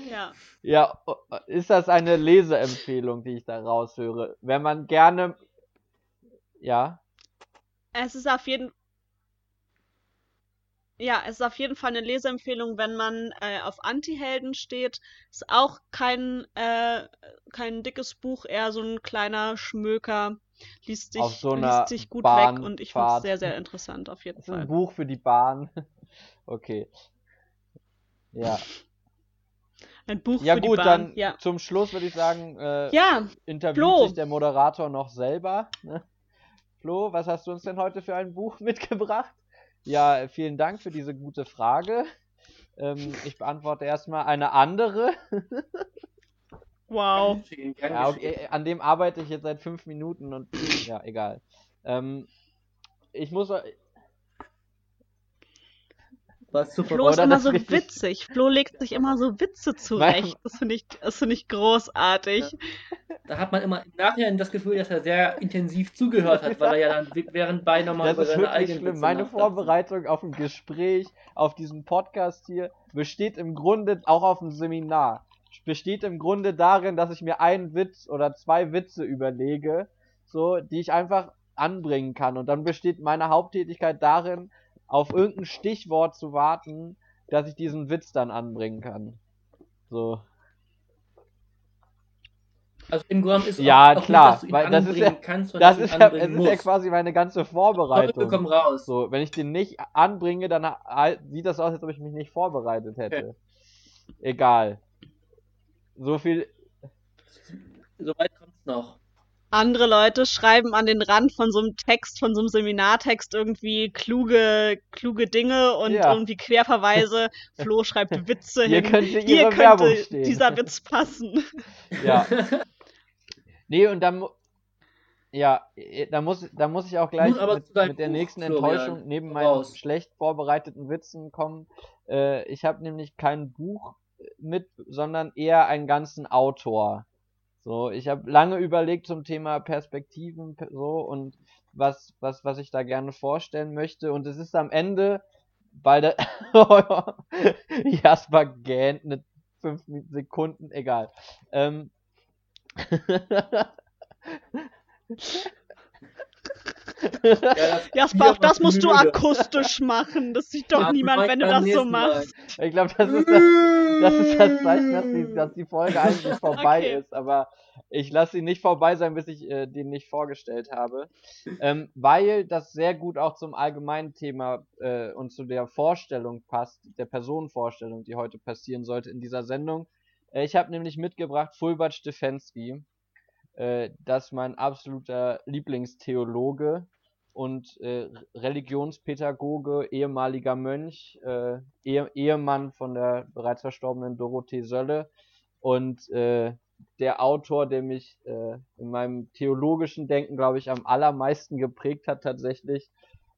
ja. Ja, ist das eine Leseempfehlung, die ich da raushöre? Wenn man gerne. Ja. Es ist auf jeden ja, es ist auf jeden Fall eine Leseempfehlung, wenn man äh, auf Anti-Helden steht. Ist auch kein, äh, kein dickes Buch, eher so ein kleiner Schmöker. Liest sich, so liest sich gut Bahn weg und ich finde es sehr, sehr interessant, auf jeden Fall. Ein Buch für die Bahn. okay. Ja. Ein Buch ja, für gut, die Bahn. dann ja. zum Schluss würde ich sagen, äh, ja, interviewt Flo. sich der Moderator noch selber. Ne? Flo, was hast du uns denn heute für ein Buch mitgebracht? Ja, vielen Dank für diese gute Frage. Ähm, ich beantworte erstmal eine andere. wow. Ja, okay, an dem arbeite ich jetzt seit fünf Minuten und ja, egal. Ähm, ich muss. Was super. Flo ist immer so richtig... witzig. Flo legt sich immer so Witze zurecht. Das finde ich, find ich großartig. Da hat man immer im Nachhinein das Gefühl, dass er sehr intensiv zugehört hat, weil er ja dann während bei nochmal über seine eigenen schlimm. Meine Vorbereitung auf ein Gespräch, auf diesen Podcast hier, besteht im Grunde auch auf ein Seminar. Besteht im Grunde darin, dass ich mir einen Witz oder zwei Witze überlege, so, die ich einfach anbringen kann. Und dann besteht meine Haupttätigkeit darin, auf irgendein Stichwort zu warten, dass ich diesen Witz dann anbringen kann. So. Also im Grunde ist ja auch, klar, nicht, weil das ist ja, kannst, das ist ja, es ist ja quasi meine ganze Vorbereitung. Komm raus. So, wenn ich den nicht anbringe, dann sieht das aus, als ob ich mich nicht vorbereitet hätte. Okay. Egal. So viel. Soweit kommt's noch andere Leute schreiben an den Rand von so einem Text, von so einem Seminartext irgendwie kluge, kluge Dinge und ja. irgendwie Querverweise. Flo schreibt Witze Hier hin. Könnte Hier könnte dieser Witz passen. Ja. Nee, und dann, ja, da muss, da muss ich auch gleich mit, mit, der nächsten Florian, Enttäuschung neben meinen raus. schlecht vorbereiteten Witzen kommen. Äh, ich habe nämlich kein Buch mit, sondern eher einen ganzen Autor. So, ich habe lange überlegt zum Thema Perspektiven so und was, was, was ich da gerne vorstellen möchte. Und es ist am Ende bei der Jasper gähnt eine fünf Sekunden, egal. Ähm ja, Jasper, auch das musst du akustisch machen. Das sieht doch ja, niemand, wenn du das so machst. Ich glaube, das, ist das, das ist das Zeichen, dass die, dass die Folge eigentlich vorbei okay. ist. Aber ich lasse sie nicht vorbei sein, bis ich äh, den nicht vorgestellt habe. Ähm, weil das sehr gut auch zum allgemeinen Thema äh, und zu der Vorstellung passt, der Personenvorstellung, die heute passieren sollte in dieser Sendung. Äh, ich habe nämlich mitgebracht Fulbert Stefensky äh, dass mein absoluter Lieblingstheologe und äh, Religionspädagoge, ehemaliger Mönch, äh, Ehe Ehemann von der bereits verstorbenen Dorothee Sölle und äh, der Autor, der mich äh, in meinem theologischen Denken, glaube ich, am allermeisten geprägt hat tatsächlich.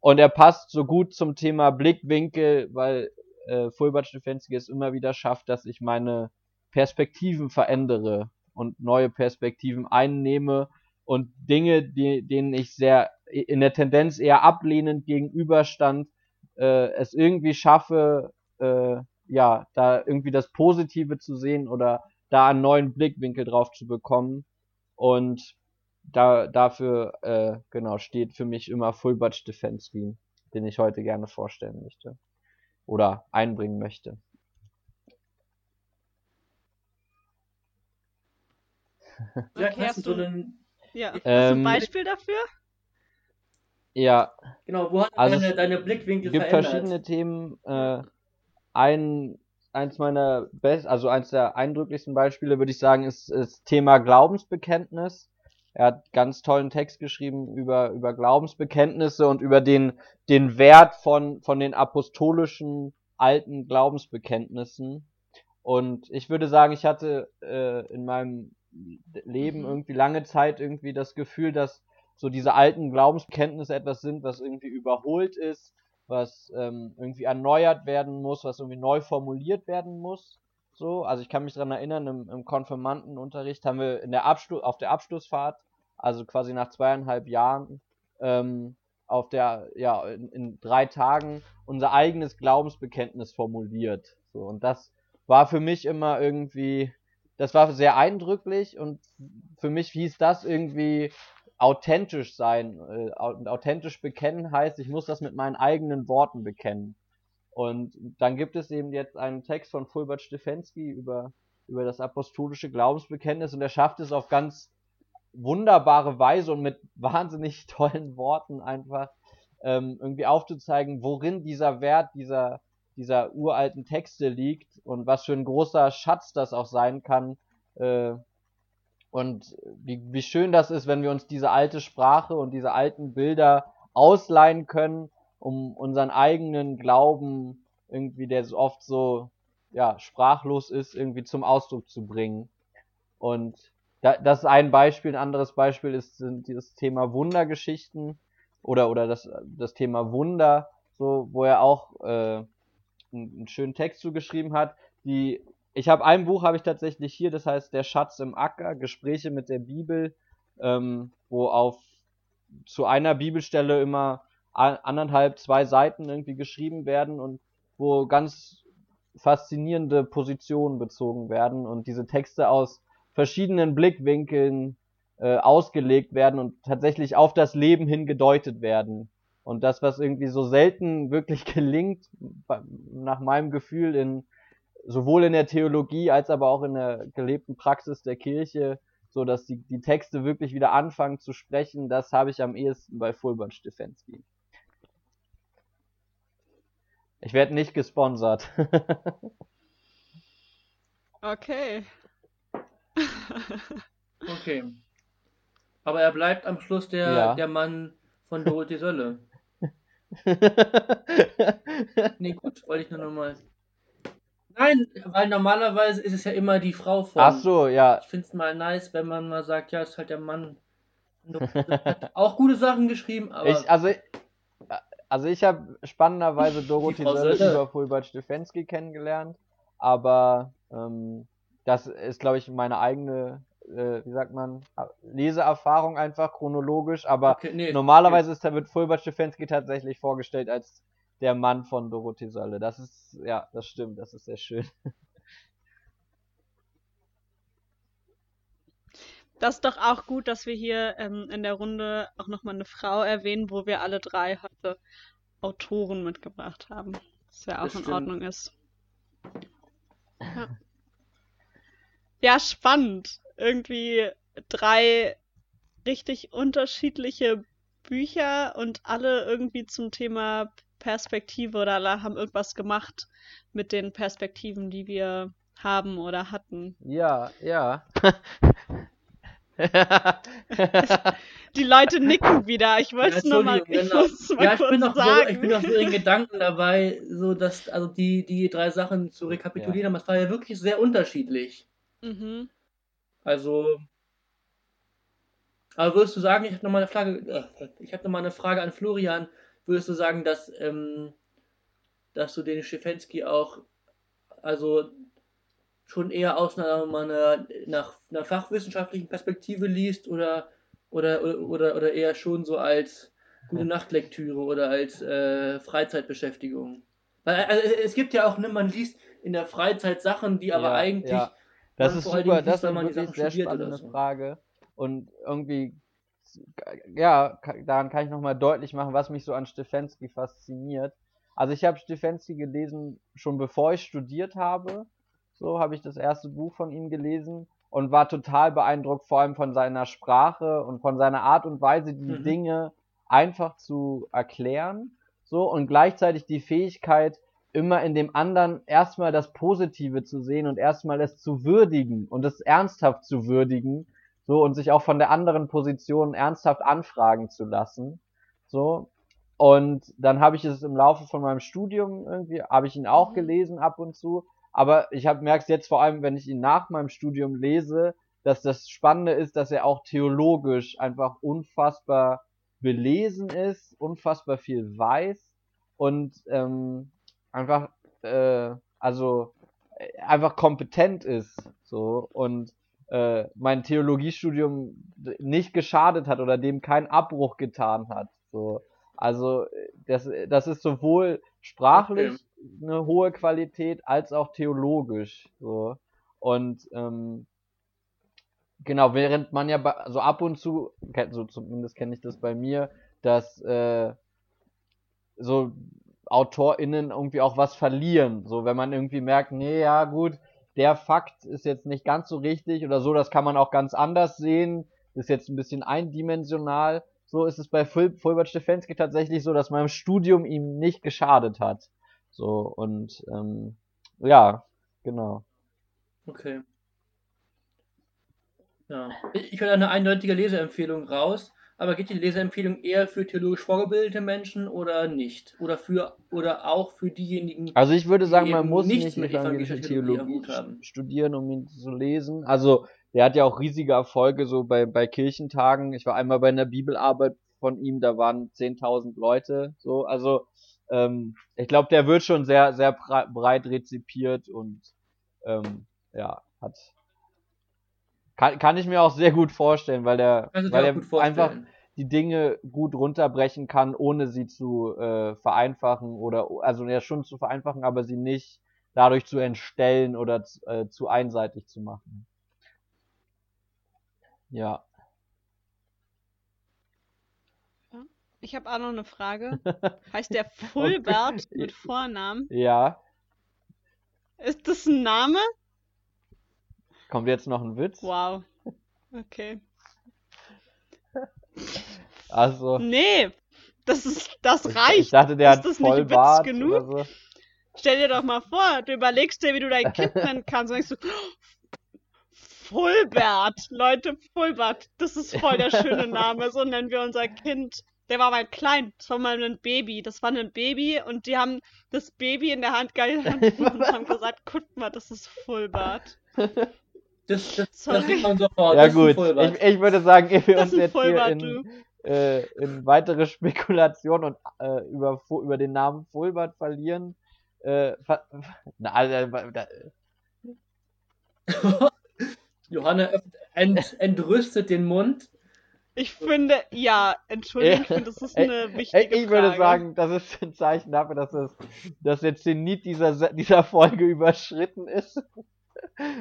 Und er passt so gut zum Thema Blickwinkel, weil äh, Fulbert Stefensky es immer wieder schafft, dass ich meine Perspektiven verändere und neue Perspektiven einnehme und Dinge, die, denen ich sehr in der Tendenz eher ablehnend gegenüberstand, äh, es irgendwie schaffe, äh, ja, da irgendwie das Positive zu sehen oder da einen neuen Blickwinkel drauf zu bekommen. Und da, dafür, äh, genau, steht für mich immer Fulbert Stefanski, den ich heute gerne vorstellen möchte. oder einbringen möchte. Ja, Okay, hast du so einen, Ja. Ähm, ein Beispiel dafür? Ja, genau, wo hat Also deine, es deine Blickwinkel gibt verändert? verschiedene Themen. Äh, ein, eins meiner best, also eins der eindrücklichsten Beispiele würde ich sagen, ist das Thema Glaubensbekenntnis. Er hat ganz tollen Text geschrieben über, über Glaubensbekenntnisse und über den, den Wert von, von den apostolischen alten Glaubensbekenntnissen. Und ich würde sagen, ich hatte äh, in meinem Leben Mhm. irgendwie lange Zeit irgendwie das Gefühl, dass so diese alten Glaubensbekenntnisse etwas sind, was irgendwie überholt ist, was ähm, irgendwie erneuert werden muss, was irgendwie neu formuliert werden muss. So, also ich kann mich dran erinnern, im, im Konfirmandenunterricht haben wir in der Abschluss, auf der Abschlussfahrt, also quasi nach zweieinhalb Jahren, ähm, auf der, ja, in, in drei Tagen unser eigenes Glaubensbekenntnis formuliert. So, und das war für mich immer irgendwie, das war sehr eindrücklich und für mich hieß das irgendwie authentisch sein. Äh, au- authentisch bekennen heißt, ich muss das mit meinen eigenen Worten bekennen. Und dann gibt es eben jetzt einen Text von Fulbert Stefensky über, über das apostolische Glaubensbekenntnis und er schafft es auf ganz wunderbare Weise und mit wahnsinnig tollen Worten einfach ähm, irgendwie aufzuzeigen, worin dieser Wert dieser, dieser uralten Texte liegt und was für ein großer Schatz das auch sein kann. Äh, und wie, wie schön das ist, wenn wir uns diese alte Sprache und diese alten Bilder ausleihen können, um unseren eigenen Glauben irgendwie, der so oft so ja, sprachlos ist, irgendwie zum Ausdruck zu bringen. Und da, das ist ein Beispiel. Ein anderes Beispiel ist sind dieses Thema Wundergeschichten oder oder das das Thema Wunder, so wo er auch äh, einen, einen schönen Text zugeschrieben hat. Die ich habe ein Buch habe ich tatsächlich hier, das heißt Der Schatz im Acker, Gespräche mit der Bibel, ähm, wo auf zu einer Bibelstelle immer anderthalb, zwei Seiten irgendwie geschrieben werden und wo ganz faszinierende Positionen bezogen werden und diese Texte aus verschiedenen Blickwinkeln äh, ausgelegt werden und tatsächlich auf das Leben hin gedeutet werden. Und das, was irgendwie so selten wirklich gelingt, nach meinem Gefühl in sowohl in der Theologie als aber auch in der gelebten Praxis der Kirche, so dass die, die Texte wirklich wieder anfangen zu sprechen, das habe ich am ehesten bei Fulbert Stefensky. Ich werde nicht gesponsert. Okay. Okay. Aber er bleibt am Schluss der, Ja. der Mann von Dorothee Sölle. Nee, gut, wollte ich nur nochmal. Nein, weil normalerweise ist es ja immer die Frau von. Ach so, ja. Ich finde es mal nice, wenn man mal sagt, ja, ist halt der Mann. Hat auch gute Sachen geschrieben, aber Ich, also, also ich habe spannenderweise Dorothee Sölle über Fulbert Stefensky kennengelernt, aber ähm, das ist, glaube ich, meine eigene, äh, wie sagt man, Leseerfahrung einfach chronologisch, aber okay, nee, normalerweise ist, wird Fulbert Stefensky tatsächlich vorgestellt als der Mann von Dorothee Sölle. Das ist, ja, das stimmt, das ist sehr schön. Das ist doch auch gut, dass wir hier ähm, in der Runde auch nochmal eine Frau erwähnen, wo wir alle drei heute Autoren mitgebracht haben. Was ja auch Das in stimmt. Ordnung ist. Ja. ja, spannend. Irgendwie drei richtig unterschiedliche Bücher und alle irgendwie zum Thema Perspektive oder alle haben irgendwas gemacht mit den Perspektiven, die wir haben oder hatten. Ja, ja. Die Leute nicken wieder. Ich Ja, wollte es nur mal, ich genau. mal Ja, ich kurz bin, noch so, sagen. ich bin noch so in Gedanken dabei, so dass, also die, die drei Sachen zu rekapitulieren, aber es war ja wirklich sehr unterschiedlich. Mhm. Also, aber würdest du sagen, ich habe nochmal eine Frage, äh, ich habe noch mal eine Frage an Florian, würdest du sagen, dass, ähm, dass du den Stefensky auch, also schon eher aus einer, einer, nach einer fachwissenschaftlichen Perspektive liest oder, oder, oder, oder eher schon so als gute Nachtlektüre oder als äh, Freizeitbeschäftigung? Weil also, es gibt ja auch, ne, man liest in der Freizeit Sachen, die aber Ja, eigentlich ja. Das ist super, das ist eine wirklich sehr spannende so. Frage. Und irgendwie, ja, daran kann ich nochmal deutlich machen, was mich so an Stefensky fasziniert. Also ich habe Stefanski gelesen, schon bevor ich studiert habe. So habe ich das erste Buch von ihm gelesen und war total beeindruckt, vor allem von seiner Sprache und von seiner Art und Weise, die Mhm. Dinge einfach zu erklären. So und gleichzeitig die Fähigkeit, immer in dem anderen erstmal das Positive zu sehen und erstmal es zu würdigen und es ernsthaft zu würdigen. So und sich auch von der anderen Position ernsthaft anfragen zu lassen. So. Und dann habe ich es im Laufe von meinem Studium irgendwie, habe ich ihn auch gelesen ab und zu. Aber ich habe merkst jetzt vor allem, wenn ich ihn nach meinem Studium lese, dass das Spannende ist, dass er auch theologisch einfach unfassbar belesen ist, unfassbar viel weiß und ähm, einfach, äh, also äh, einfach kompetent ist, so und äh, mein Theologiestudium nicht geschadet hat oder dem keinen Abbruch getan hat, so. Also das, das ist sowohl sprachlich eine hohe Qualität als auch theologisch, so und ähm, Genau, während man ja so ab und zu, so zumindest kenne ich das bei mir, dass äh, so AutorInnen irgendwie auch was verlieren. So, wenn man irgendwie merkt, nee, ja gut, der Fakt ist jetzt nicht ganz so richtig oder so, das kann man auch ganz anders sehen, ist jetzt ein bisschen eindimensional. So ist es bei Ful Fulbert Stefanski tatsächlich so, dass meinem Studium ihm nicht geschadet hat. So, und ähm, ja, genau. Okay. Ja. Ich ich höre eine eindeutige Leseempfehlung raus, aber geht die Leseempfehlung eher für theologisch vorgebildete Menschen oder nicht? Oder für oder auch für diejenigen, Also ich würde die sagen, man muss nichts nicht mit evangelische Theologie Theologie studieren, um ihn zu lesen. Also der hat ja auch riesige Erfolge so bei, bei Kirchentagen. Ich war einmal bei einer Bibelarbeit von ihm, da waren 10.000 Leute. So, also ähm, ich glaube, der wird schon sehr, sehr brei- breit rezipiert und ähm, ja, hat kann, kann ich mir auch sehr gut vorstellen, weil der, weil er einfach die Dinge gut runterbrechen kann, ohne sie zu äh, vereinfachen oder also ja schon zu vereinfachen, aber sie nicht dadurch zu entstellen oder z- äh, zu einseitig zu machen. Ja. Ich habe auch noch eine Frage. Heißt der Fulbert mit Vornamen? Ja. Ist das ein Name? Kommt jetzt noch ein Witz? Wow. Okay. Also, Nee, das ist, das ich, ich reicht. dachte, der Ist hat das nicht Witz Vollbart genug? so. Stell dir doch mal vor, du überlegst dir, wie du dein Kind nennen kannst und denkst du, Fulbert, Leute, Fulbert, das ist voll der schöne Name, so nennen wir unser Kind. Der war mal klein, das war mal ein Baby, das war ein Baby und die haben das Baby in der Hand gehalten und haben gesagt, guck mal, das ist Fulbert. Das, das, das sieht man sofort. Ja das ist ein gut, ich, ich würde sagen, ehe wir uns jetzt hier in, äh, in weitere Spekulationen und äh, über, über den Namen Fulbert verlieren, äh, ver na, also, da, Johanna ent, entrüstet den Mund. Ich finde, ja, Entschuldigung, ich finde, das ist eine wichtige ich würde Frage. sagen, das ist ein Zeichen dafür, dass, es, dass der Zenit dieser, Se- dieser Folge überschritten ist.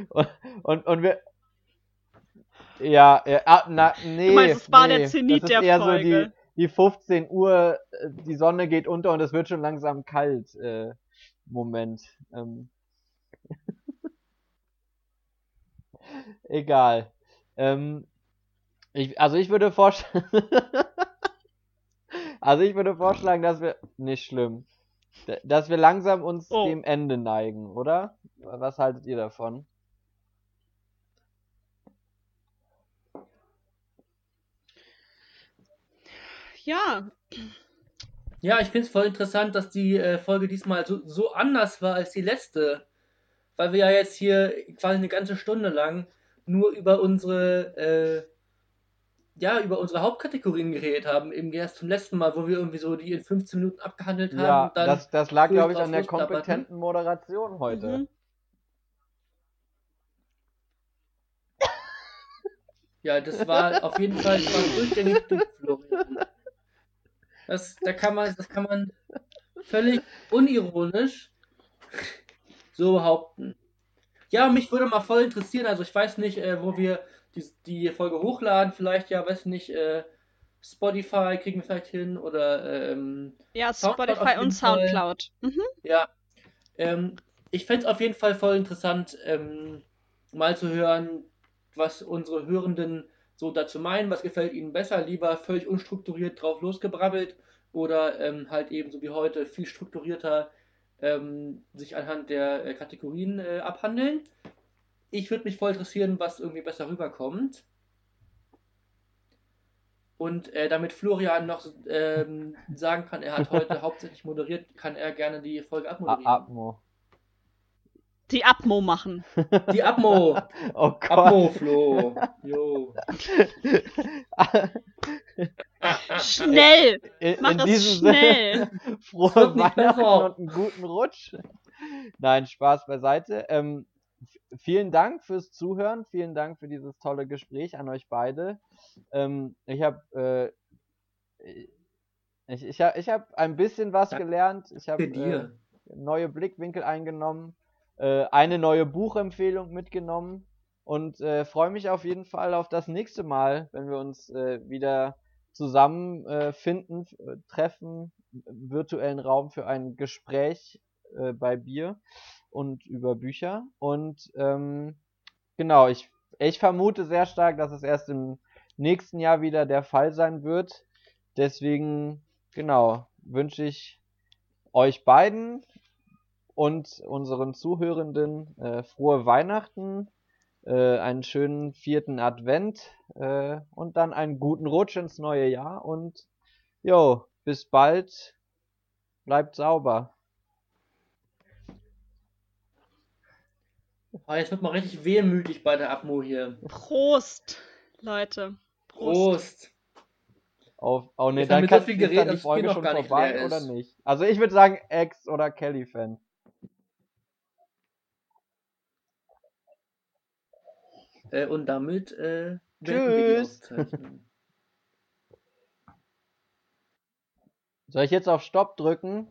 Und, und, und wir. Ja, ja ah, na, nee. Du meinst, es war nee, der Zenit das ist der eher Folge. so die, die 15 Uhr, äh, die Sonne geht unter und es wird schon langsam kalt. Äh, Moment. Ähm. Egal. Ähm, ich, also ich würde vorschlagen. also ich würde vorschlagen, dass wir. Nicht schlimm. Dass wir langsam uns Oh. dem Ende neigen, oder? Was haltet ihr davon? Ja, Ja, ich finde es voll interessant, dass die äh, Folge diesmal so, so anders war als die letzte. Weil wir ja jetzt hier quasi eine ganze Stunde lang nur über unsere, äh, ja, über unsere Hauptkategorien geredet haben. Eben erst zum letzten Mal, wo wir irgendwie so die in 15 Minuten abgehandelt haben. Ja, und dann das, das lag, glaube ich, an der kompetenten Moderation heute. Mhm. Ja, das war auf jeden Fall das war durchgängig du, Florian. Das, da kann man, das kann man völlig unironisch so behaupten. Ja, mich würde mal voll interessieren, also ich weiß nicht, äh, wo wir die, die Folge hochladen, vielleicht ja, weiß nicht, äh, Spotify kriegen wir vielleicht hin oder ähm, Ja, Soundcloud Spotify und. Soundcloud. Mhm. Ja, ähm, ich fände es auf jeden Fall voll interessant, ähm, mal zu hören, was unsere Hörenden so dazu meinen, was gefällt ihnen besser, lieber völlig unstrukturiert drauf losgebrabbelt oder ähm, halt eben so wie heute viel strukturierter ähm, sich anhand der äh, Kategorien äh, abhandeln. Ich würde mich voll interessieren, was irgendwie besser rüberkommt. Und äh, damit Florian noch ähm, sagen kann, er hat heute hauptsächlich moderiert, kann er gerne die Folge abmoderieren. Atmo. Die Abmo machen. Die Abmo. Oh Gott. Abmo, Flo. Jo. Schnell! in, Mach in diesem schnell! Sinne, frohe Weihnachten und einen guten Rutsch. Nein, Spaß beiseite. Ähm, vielen Dank fürs Zuhören, vielen Dank für dieses tolle Gespräch an euch beide. Ähm, ich habe äh, ich, ich hab, ich hab ein bisschen was gelernt. Ich habe äh, neue Blickwinkel eingenommen, äh, eine neue Buchempfehlung mitgenommen und äh, freue mich auf jeden Fall auf das nächste Mal, wenn wir uns äh, wieder zusammen äh, äh, treffen, virtuellen Raum für ein Gespräch äh, bei Bier und über Bücher. Und ähm, genau, ich, ich vermute sehr stark, dass es erst im nächsten Jahr wieder der Fall sein wird. Deswegen, genau, wünsche ich euch beiden und unseren Zuhörenden äh, frohe Weihnachten, äh, einen schönen vierten Advent äh, und dann einen guten Rutsch ins neue Jahr und jo, bis bald, bleibt sauber. Ah, jetzt wird man richtig wehmütig bei der Abmo hier. Prost, Leute. Prost. Prost. Auf, oh haben dann wir so kann, viel ist geredet, dann dass die Folge schon vorbei oder nicht? Also ich würde sagen Ex- oder Kelly-Fan. Äh, und damit äh, beenden wir die Tschüss. Soll ich jetzt auf Stopp drücken?